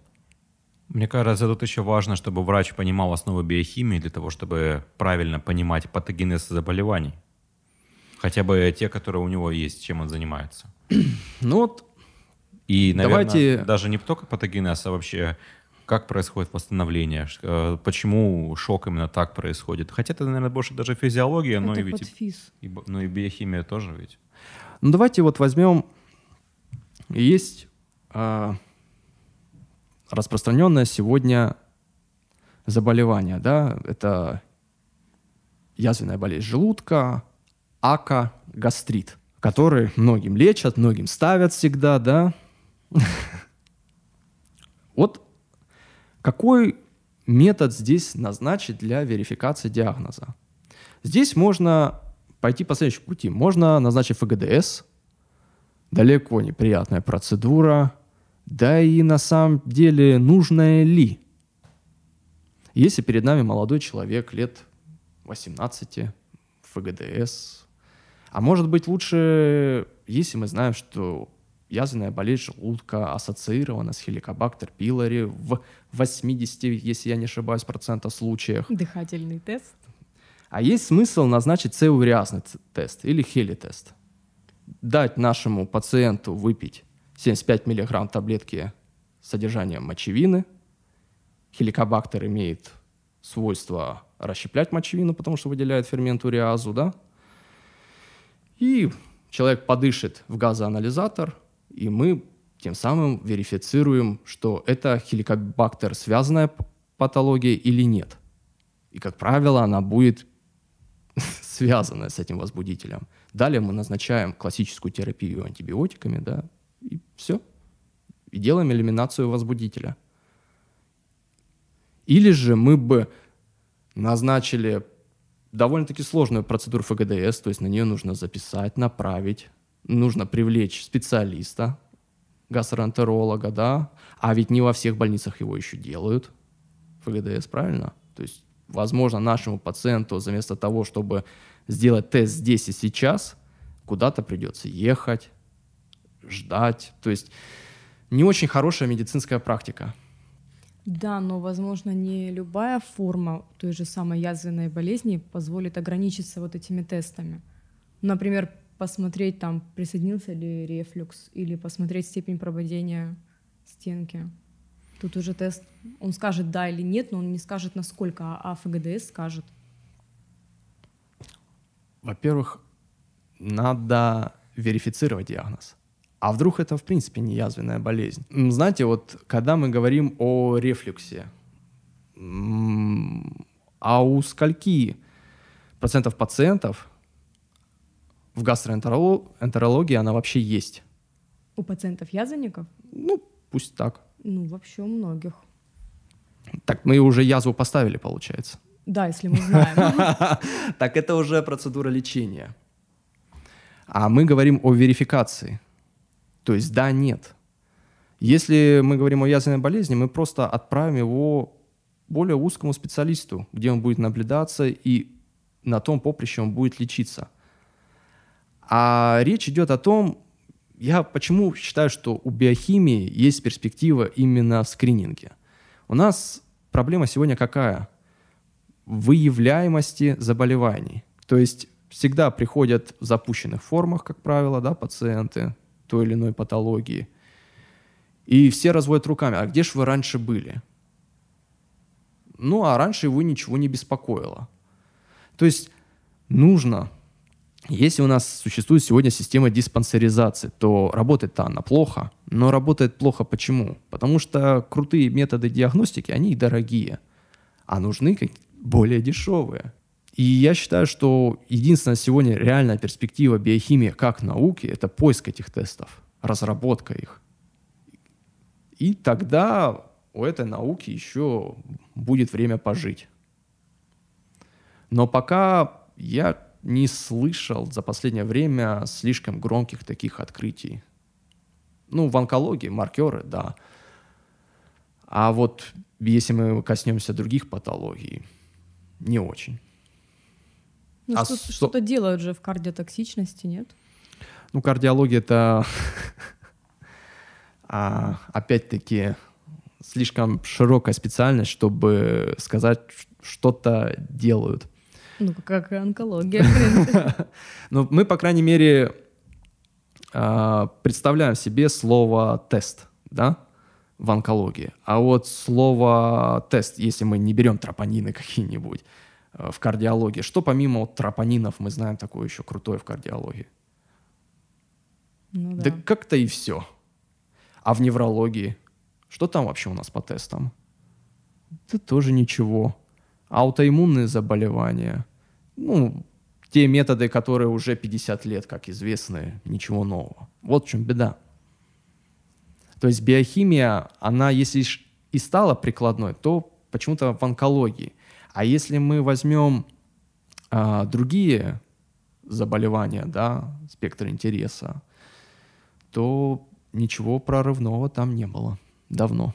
[SPEAKER 1] Мне кажется, тут еще важно, чтобы врач понимал основы биохимии для того, чтобы правильно понимать патогенез заболеваний. Хотя бы те, которые у него есть, чем он занимается.
[SPEAKER 2] Ну вот.
[SPEAKER 1] И, наверное, давайте... даже не только патогенез, а вообще как происходит восстановление, э, почему шок именно так происходит. Хотя это, наверное, больше даже физиология, это но и ведь
[SPEAKER 3] физ.
[SPEAKER 1] и, ну и биохимия тоже ведь.
[SPEAKER 2] Ну давайте вот возьмем, есть а, распространенное сегодня заболевание, да, это язвенная болезнь желудка, ака, гастрит, который многим лечат, многим ставят всегда, да. *laughs* Вот какой метод здесь назначить для верификации диагноза? Здесь можно пойти по следующему пути. Можно назначить ФГДС, далеко неприятная процедура, да и на самом деле нужная ли? Если перед нами молодой человек лет 18, ФГДС, а может быть лучше, если мы знаем, что язвенная болезнь желудка ассоциирована с хеликобактер пилори в 80, если я не ошибаюсь, процентов случаях.
[SPEAKER 3] Дыхательный тест.
[SPEAKER 2] А есть смысл назначить цеуриазный тест или хелитест. Дать нашему пациенту выпить 75 мг таблетки с содержанием мочевины. Хеликобактер имеет свойство расщеплять мочевину, потому что выделяет фермент уриазу, да? И человек подышит в газоанализатор, и мы тем самым верифицируем, что это хеликобактер связанная патология или нет. И, как правило, она будет *laughs* связанная с этим возбудителем. Далее мы назначаем классическую терапию антибиотиками, да, и все. И делаем элиминацию возбудителя. Или же мы бы назначили довольно-таки сложную процедуру ФГДС, то есть на нее нужно записать, направить, нужно привлечь специалиста, гастроэнтеролога, да, а ведь не во всех больницах его еще делают, ФГДС, правильно? То есть, возможно, нашему пациенту вместо того, чтобы сделать тест здесь и сейчас, куда-то придется ехать, ждать. То есть не очень хорошая медицинская практика.
[SPEAKER 3] Да, но, возможно, не любая форма той же самой язвенной болезни позволит ограничиться вот этими тестами. Например, посмотреть, там, присоединился ли рефлюкс, или посмотреть степень прободения стенки. Тут уже тест, он скажет да или нет, но он не скажет насколько, а ФГДС скажет.
[SPEAKER 2] Во-первых, надо верифицировать диагноз. А вдруг это, в принципе, не язвенная болезнь? Знаете, вот когда мы говорим о рефлюксе, а у скольки процентов пациентов в гастроэнтерологии она вообще есть?
[SPEAKER 3] У пациентов язвенников?
[SPEAKER 2] Ну, пусть так.
[SPEAKER 3] Ну, вообще у многих.
[SPEAKER 2] Так мы уже язву поставили, получается.
[SPEAKER 3] Да, если мы знаем. *laughs*
[SPEAKER 2] Так это уже процедура лечения. А мы говорим о верификации. То есть да, нет. Если мы говорим о язвенной болезни, мы просто отправим его более узкому специалисту, где он будет наблюдаться и на том поприще он будет лечиться. А речь идет о том, я почему считаю, что у биохимии есть перспектива именно в скрининге. У нас проблема сегодня какая? Выявляемости заболеваний. То есть всегда приходят в запущенных формах, как правило, да, пациенты, той или иной патологии. И все разводят руками, а где же вы раньше были? Ну, а раньше его ничего не беспокоило. То есть нужно, если у нас существует сегодня система диспансеризации, то работает-то она плохо, но работает плохо почему? Потому что крутые методы диагностики, они дорогие, а нужны более дешевые. И я считаю, что единственная сегодня реальная перспектива биохимии как науки – это поиск этих тестов, разработка их. И тогда у этой науки еще будет время пожить. Но пока я не слышал за последнее время слишком громких таких открытий. Ну, в онкологии маркеры, да. А вот если мы коснемся других патологий, не очень.
[SPEAKER 3] Ну, а что, что... что-то делают же в кардиотоксичности, нет?
[SPEAKER 2] Ну, кардиология это *laughs* а, опять-таки слишком широкая специальность, чтобы сказать, что-то делают.
[SPEAKER 3] Ну, как и онкология, *laughs*
[SPEAKER 2] Ну, мы, по крайней мере, а, представляем себе слово «тест», да, в онкологии. А вот слово «тест», если мы не берем тропонины какие-нибудь э, в кардиологии, что помимо вот тропонинов мы знаем такое еще крутое в кардиологии?
[SPEAKER 3] Ну, да.
[SPEAKER 2] да как-то и все. А в неврологии? Что там вообще у нас по тестам? Да тоже ничего. Аутоиммунные заболевания. Ну, те методы, которые уже 50 лет, как известны, ничего нового. Вот в чем беда. То есть биохимия, она если и стала прикладной, то почему-то в онкологии. А если мы возьмем а, другие заболевания, да, спектр интереса, то ничего прорывного там не было давно.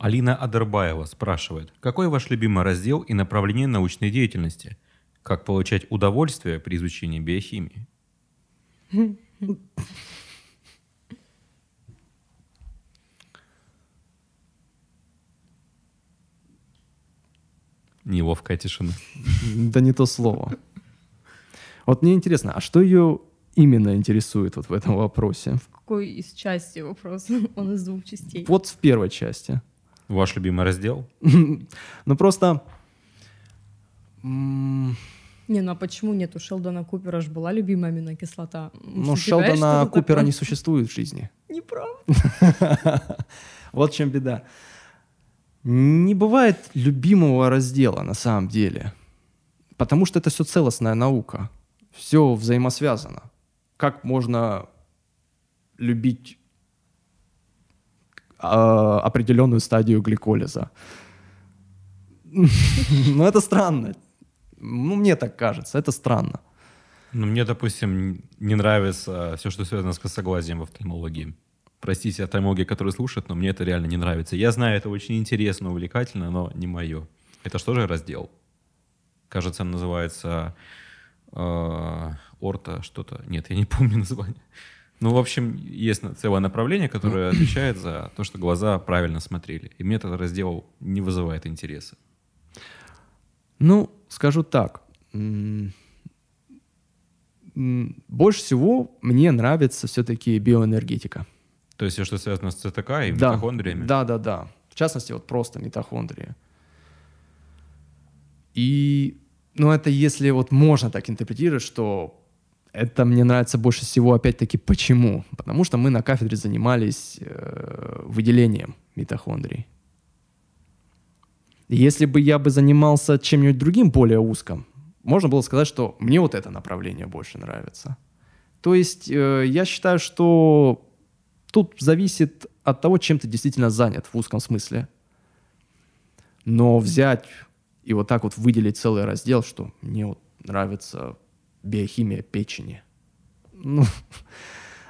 [SPEAKER 1] Алина Адербаева спрашивает, какой ваш любимый раздел и направление научной деятельности? Как получать удовольствие при изучении биохимии? Неловкая тишина.
[SPEAKER 2] Да не то слово. Вот мне интересно, а что ее именно интересует вот в этом вопросе?
[SPEAKER 3] В какой из части вопроса? *laughs* Он из двух частей.
[SPEAKER 2] Вот в первой части.
[SPEAKER 1] Ваш любимый раздел? *laughs*
[SPEAKER 2] Ну просто...
[SPEAKER 3] Не, ну а почему нет? У Шелдона Купера же была любимая аминокислота.
[SPEAKER 2] Ну, Шелдона Купера не существует в жизни. *laughs*
[SPEAKER 3] Неправда. *laughs*
[SPEAKER 2] Вот в чем беда. Не бывает любимого раздела на самом деле. Потому что это все целостная наука. Все взаимосвязано. Как можно любить определенную стадию гликолиза? *laughs* Ну, это странно. Ну, мне так кажется, это странно.
[SPEAKER 1] Ну, мне, допустим, не нравится все, что связано с косоглазием в офтальмологии. Простите офтальмологи, которые слушают, но мне это реально не нравится. Я знаю, это очень интересно, увлекательно, но не мое. Это что же раздел? Кажется, называется э, орто что-то. Нет, я не помню название. Ну, в общем, есть целое направление, которое *clears throat* отвечает за то, что глаза правильно смотрели. И мне этот раздел не вызывает интереса.
[SPEAKER 2] Ну, скажу так. Больше всего мне нравится все-таки биоэнергетика.
[SPEAKER 1] То есть все, что связано с ЦТК и да. митохондриями?
[SPEAKER 2] Да, да, да. В частности, вот просто митохондрии. И, ну, это если вот можно так интерпретировать, что это мне нравится больше всего, опять-таки, почему? Потому что мы на кафедре занимались э, выделением митохондрий. Если бы я бы занимался чем-нибудь другим, более узким, можно было сказать, что мне вот это направление больше нравится. То есть э, я считаю, что Тут зависит от того, чем ты действительно занят в узком смысле. Но взять и вот так вот выделить целый раздел, что мне вот нравится биохимия печени. Ну,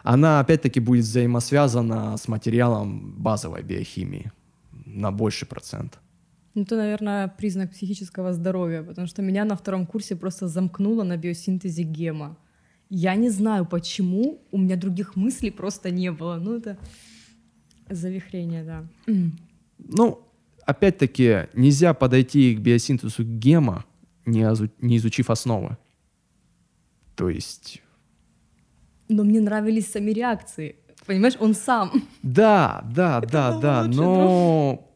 [SPEAKER 2] она опять-таки будет взаимосвязана с материалом базовой биохимии на больший процент.
[SPEAKER 3] Ну, это, наверное, признак психического здоровья, потому что меня на втором курсе просто замкнуло на биосинтезе гема. Я не знаю, почему у меня других мыслей просто не было. Ну, это завихрение, да.
[SPEAKER 2] Ну, опять-таки, нельзя подойти к биосинтезу гема, не, изучив основы. То есть...
[SPEAKER 3] Но мне нравились сами реакции. Понимаешь, он сам.
[SPEAKER 2] Да, да, *laughs* да, да, но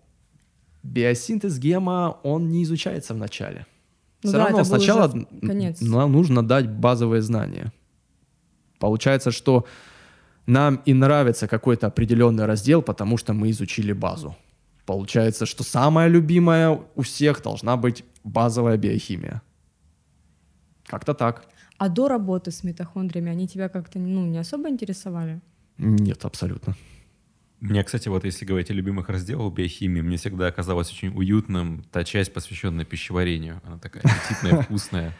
[SPEAKER 2] биосинтез гема, он не изучается вначале. Ну Все да, равно сначала конец. нужно дать базовые знания. Получается, что нам и нравится какой-то определенный раздел, потому что мы изучили базу. Получается, что самая любимая у всех должна быть базовая биохимия. Как-то так.
[SPEAKER 3] А до работы с митохондриями они тебя как-то ну, не особо интересовали?
[SPEAKER 2] Нет, абсолютно.
[SPEAKER 1] Мне, кстати, вот если говорить о любимых разделах биохимии, мне всегда оказалось очень уютным та часть, посвященная пищеварению. Она такая аппетитная, *laughs* вкусная.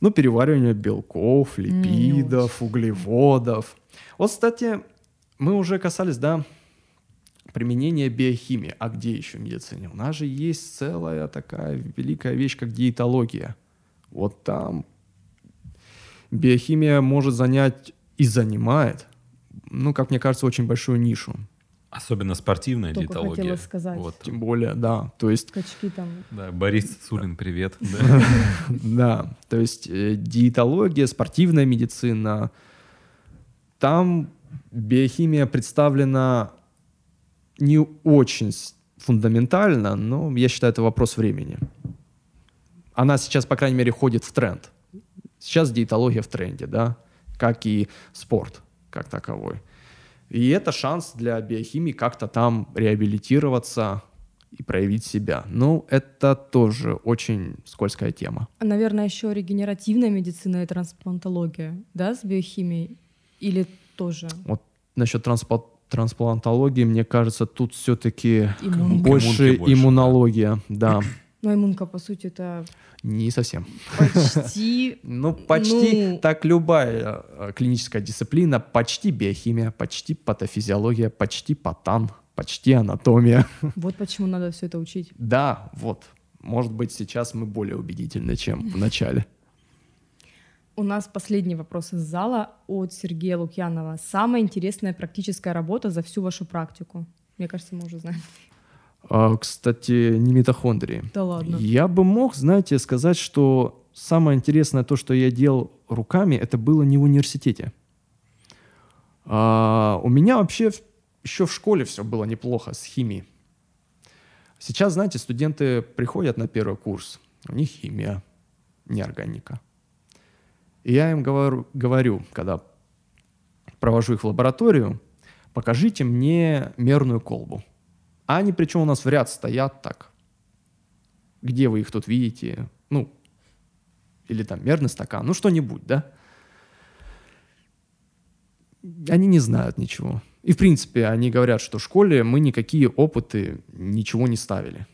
[SPEAKER 2] Ну, переваривание белков, липидов, углеводов. Вот, кстати, мы уже касались, да, применения биохимии. А где еще в медицине? У нас же есть целая такая великая вещь, как диетология. Вот там биохимия может занять и занимает, ну, как мне кажется, очень большую нишу.
[SPEAKER 1] Особенно спортивная Только диетология.
[SPEAKER 3] хотела сказать. Вот.
[SPEAKER 2] Тем более, да. То есть...
[SPEAKER 3] Качки там.
[SPEAKER 1] Да, Борис Цулин, привет. *laughs*
[SPEAKER 2] Да, то есть э, диетология, спортивная медицина, там биохимия представлена не очень фундаментально, но я считаю, это вопрос времени. Она сейчас, по крайней мере, ходит в тренд. Сейчас диетология в тренде, да, как и спорт как таковой. И это шанс для биохимии как-то там реабилитироваться и проявить себя. Ну, это тоже очень скользкая тема.
[SPEAKER 3] Наверное, еще регенеративная медицина и трансплантология, да, с биохимией? Или тоже?
[SPEAKER 2] Вот насчет трансплантологии трансплантологии, мне кажется, тут все-таки больше, больше иммунология, да.
[SPEAKER 3] Но иммунка, по сути, это...
[SPEAKER 2] Не совсем.
[SPEAKER 3] Почти... *laughs*
[SPEAKER 2] Ну, почти ну... так любая э, клиническая дисциплина, почти биохимия, почти патофизиология, почти патан, почти анатомия. *laughs*
[SPEAKER 3] Вот почему надо все это учить.
[SPEAKER 2] Да, вот. Может быть, сейчас мы более убедительны, чем в начале.
[SPEAKER 3] У нас последний вопрос из зала от Сергея Лукьянова. Самая интересная практическая работа за всю вашу практику? Мне кажется, мы уже знаем.
[SPEAKER 2] А, кстати, не митохондрии.
[SPEAKER 3] Да ладно.
[SPEAKER 2] Я бы мог, знаете, сказать, что самое интересное то, что я делал руками, это было не в университете. А, у меня вообще еще в школе все было неплохо с химией. Сейчас, знаете, студенты приходят на первый курс, у них химия, не органика. И я им говорю, говорю, когда провожу их в лабораторию, покажите мне мерную колбу. А они причем у нас в ряд стоят так. Где вы их тут видите? Ну, или там мерный стакан, ну что-нибудь, да? Они не знают ничего. И, в принципе, они говорят, что в школе мы никакие опыты ничего не ставили.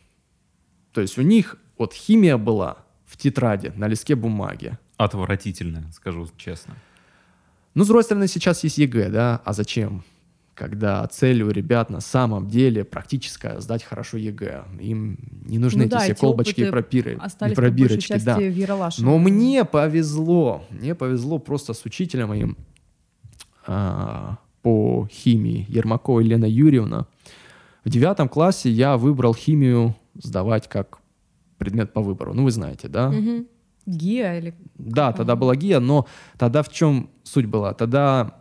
[SPEAKER 2] То есть у них вот химия была в тетради, на листке бумаги.
[SPEAKER 1] Отвратительная, скажу честно.
[SPEAKER 2] Ну, с другой стороны, сейчас есть ЕГЭ, да? А зачем? Когда цель у ребят на самом деле практическая сдать хорошо ЕГЭ. Им не нужны ну, эти да, все эти колбочки и пропиры, и пробирочки. Да. Но мне повезло, мне повезло просто с учителем моим а, по химии Ермакова Елена Юрьевна. В девятом классе я выбрал химию сдавать как предмет по выбору. Ну, вы знаете, да?
[SPEAKER 3] Угу. ГИА или...
[SPEAKER 2] Да, тогда была ГИА, но тогда в чем суть была? Тогда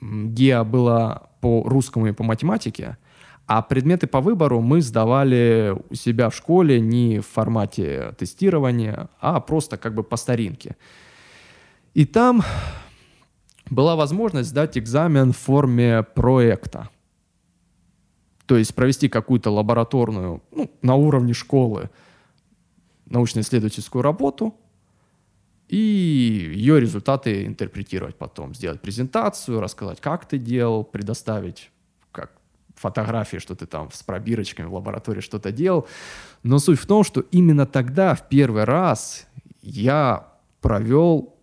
[SPEAKER 2] ГИА была по русскому и по математике, а предметы по выбору мы сдавали у себя в школе не в формате тестирования, а просто как бы по старинке. И там была возможность сдать экзамен в форме проекта. То есть провести какую-то лабораторную, ну, на уровне школы, научно-исследовательскую работу – и ее результаты интерпретировать потом, сделать презентацию, рассказать, как ты делал, предоставить как фотографии, что ты там с пробирочками в лаборатории что-то делал. Но суть в том, что именно тогда, в первый раз, я провел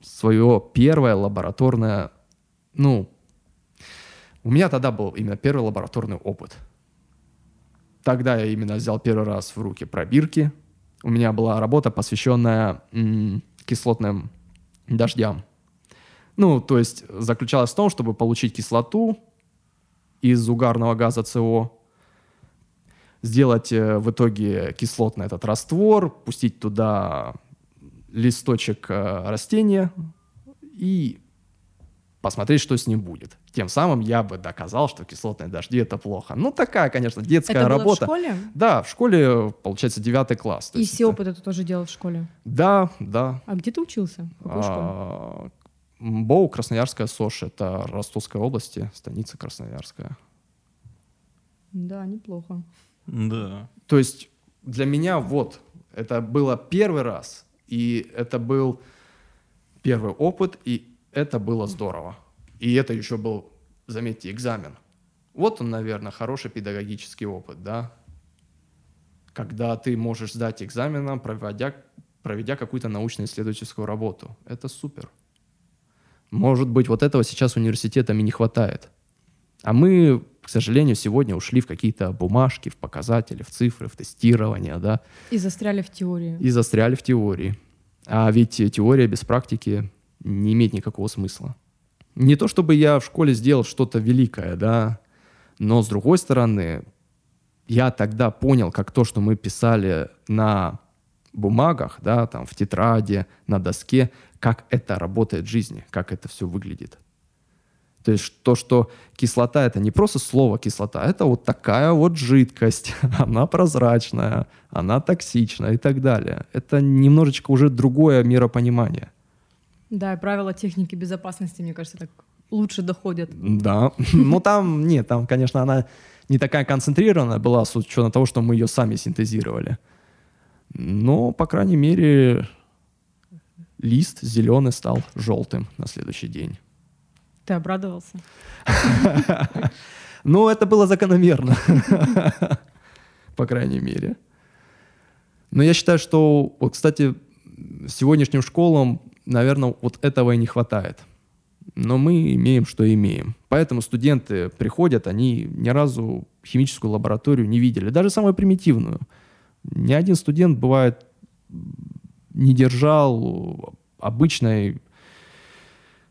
[SPEAKER 2] свое первое лабораторное, ну, у меня тогда был именно первый лабораторный опыт. Тогда я именно взял первый раз в руки пробирки. У меня была работа, посвященная кислотным дождям. Ну, то есть заключалась в том, чтобы получить кислоту из угарного газа СО, сделать э, в итоге кислотный этот раствор, пустить туда листочек э, растения и посмотреть, что с ним будет. Тем самым я бы доказал, что кислотные дожди это плохо. Ну, такая, конечно, детская это работа.
[SPEAKER 3] Было в школе?
[SPEAKER 2] Да, в школе, получается, девятый класс.
[SPEAKER 3] И все это... опыты ты тоже делал в школе?
[SPEAKER 2] Да, да.
[SPEAKER 3] А где ты учился?
[SPEAKER 2] А, БОУ Красноярская СОШ, это Ростовской области, станица Красноярская.
[SPEAKER 3] Да, неплохо.
[SPEAKER 1] Да.
[SPEAKER 2] То есть для меня вот, это было первый раз, и это был первый опыт, и это было здорово. И это еще был, заметьте, экзамен. Вот он, наверное, хороший педагогический опыт, да? Когда ты можешь сдать экзаменом, проводя, проведя какую-то научно-исследовательскую работу. Это супер. Может быть, вот этого сейчас университетами не хватает. А мы, к сожалению, сегодня ушли в какие-то бумажки, в показатели, в цифры, в тестирование, да.
[SPEAKER 3] И застряли в теории.
[SPEAKER 2] И застряли в теории. А ведь теория без практики не имеет никакого смысла. Не то чтобы я в школе сделал что-то великое, да, но с другой стороны, я тогда понял, как то, что мы писали на бумагах, да, там в тетради, на доске, как это работает в жизни, как это все выглядит. То есть то, что кислота это не просто слово кислота, это вот такая вот жидкость, *laughs* она прозрачная, она токсичная и так далее. Это немножечко уже другое миропонимание.
[SPEAKER 3] Да, и правила техники безопасности, мне кажется, так лучше доходят.
[SPEAKER 2] Да, *laughs* ну там, нет, там, конечно, она не такая концентрированная была с учетом того, что мы ее сами синтезировали. Но, по крайней мере, лист зеленый стал желтым на следующий день.
[SPEAKER 3] Ты обрадовался? *laughs*
[SPEAKER 2] Ну, это было закономерно, *laughs* по крайней мере. Но я считаю, что, вот, кстати, сегодняшним школам, наверное, вот этого и не хватает. Но мы имеем, что имеем. Поэтому студенты приходят, они ни разу химическую лабораторию не видели, даже самую примитивную. Ни один студент, бывает, не держал обычной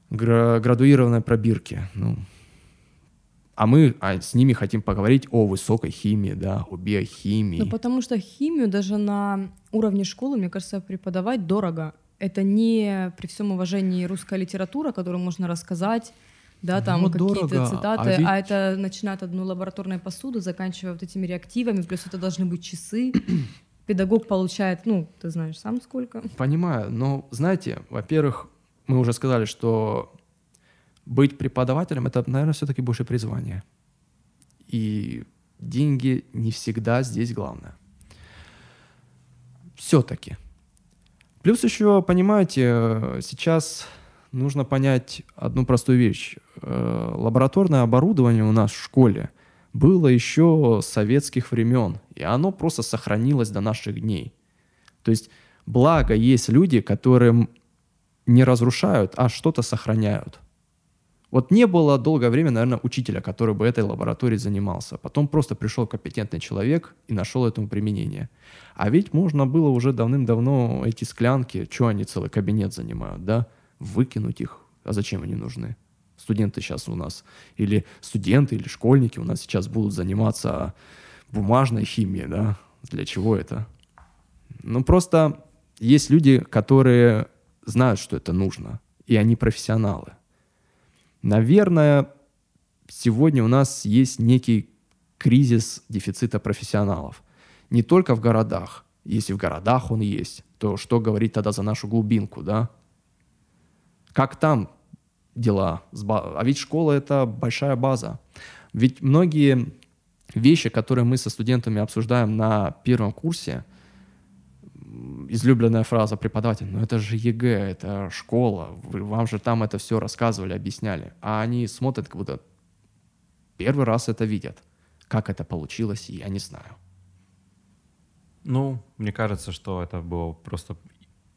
[SPEAKER 2] градуированной пробирки. Ну, а мы а с ними хотим поговорить о высокой химии, да, о биохимии.
[SPEAKER 3] Ну, потому что химию даже на уровне школы, мне кажется, преподавать дорого. Это не при всем уважении русская литература, которую можно рассказать, да, там ну, какие-то цитаты, а, ведь... а это начинает от одной лабораторной посуды, заканчивая вот этими реактивами, плюс это должны быть часы. *clears throat* Педагог получает, ну, ты знаешь сам сколько.
[SPEAKER 2] Понимаю, но знаете, во-первых, мы уже сказали, что быть преподавателем — это, наверное, все-таки больше призвание. И деньги не всегда здесь главное. Все-таки. Плюс еще, понимаете, сейчас нужно понять одну простую вещь. Э, лабораторное оборудование у нас в школе было еще советских времен, и оно просто сохранилось до наших дней. То есть, благо есть люди, которым не разрушают, а что-то сохраняют. Вот не было долгое время, наверное, учителя, который бы этой лабораторией занимался. Потом просто пришел компетентный человек и нашел этому применение. А ведь можно было уже давным-давно эти склянки, что они целый кабинет занимают, да, выкинуть их. А зачем они нужны? Студенты сейчас у нас, или студенты, или школьники у нас сейчас будут заниматься бумажной химией, да? Для чего это? Ну, просто есть люди, которые знают, что это нужно, и они профессионалы. Наверное, сегодня у нас есть некий кризис дефицита профессионалов. Не только в городах. Если в городах он есть, то что говорить тогда за нашу глубинку, да? Как там дела? А ведь школа — это большая база. Ведь многие вещи, которые мы со студентами обсуждаем на первом курсе, излюбленная фраза преподавателя, ну это же ЕГЭ, это школа, вы, вам же там это все рассказывали, объясняли. А они смотрят, как будто первый раз это видят. Как это получилось, я не знаю.
[SPEAKER 1] Ну, мне кажется, что это была просто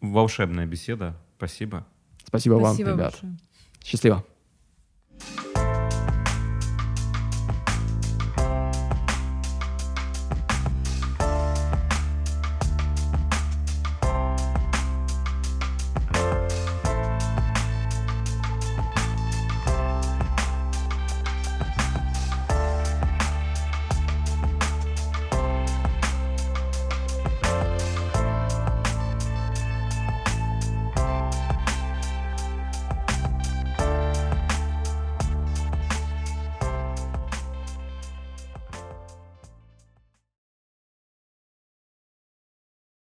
[SPEAKER 1] волшебная беседа. Спасибо.
[SPEAKER 2] Спасибо, Спасибо вам, ребят. Большое. Счастливо.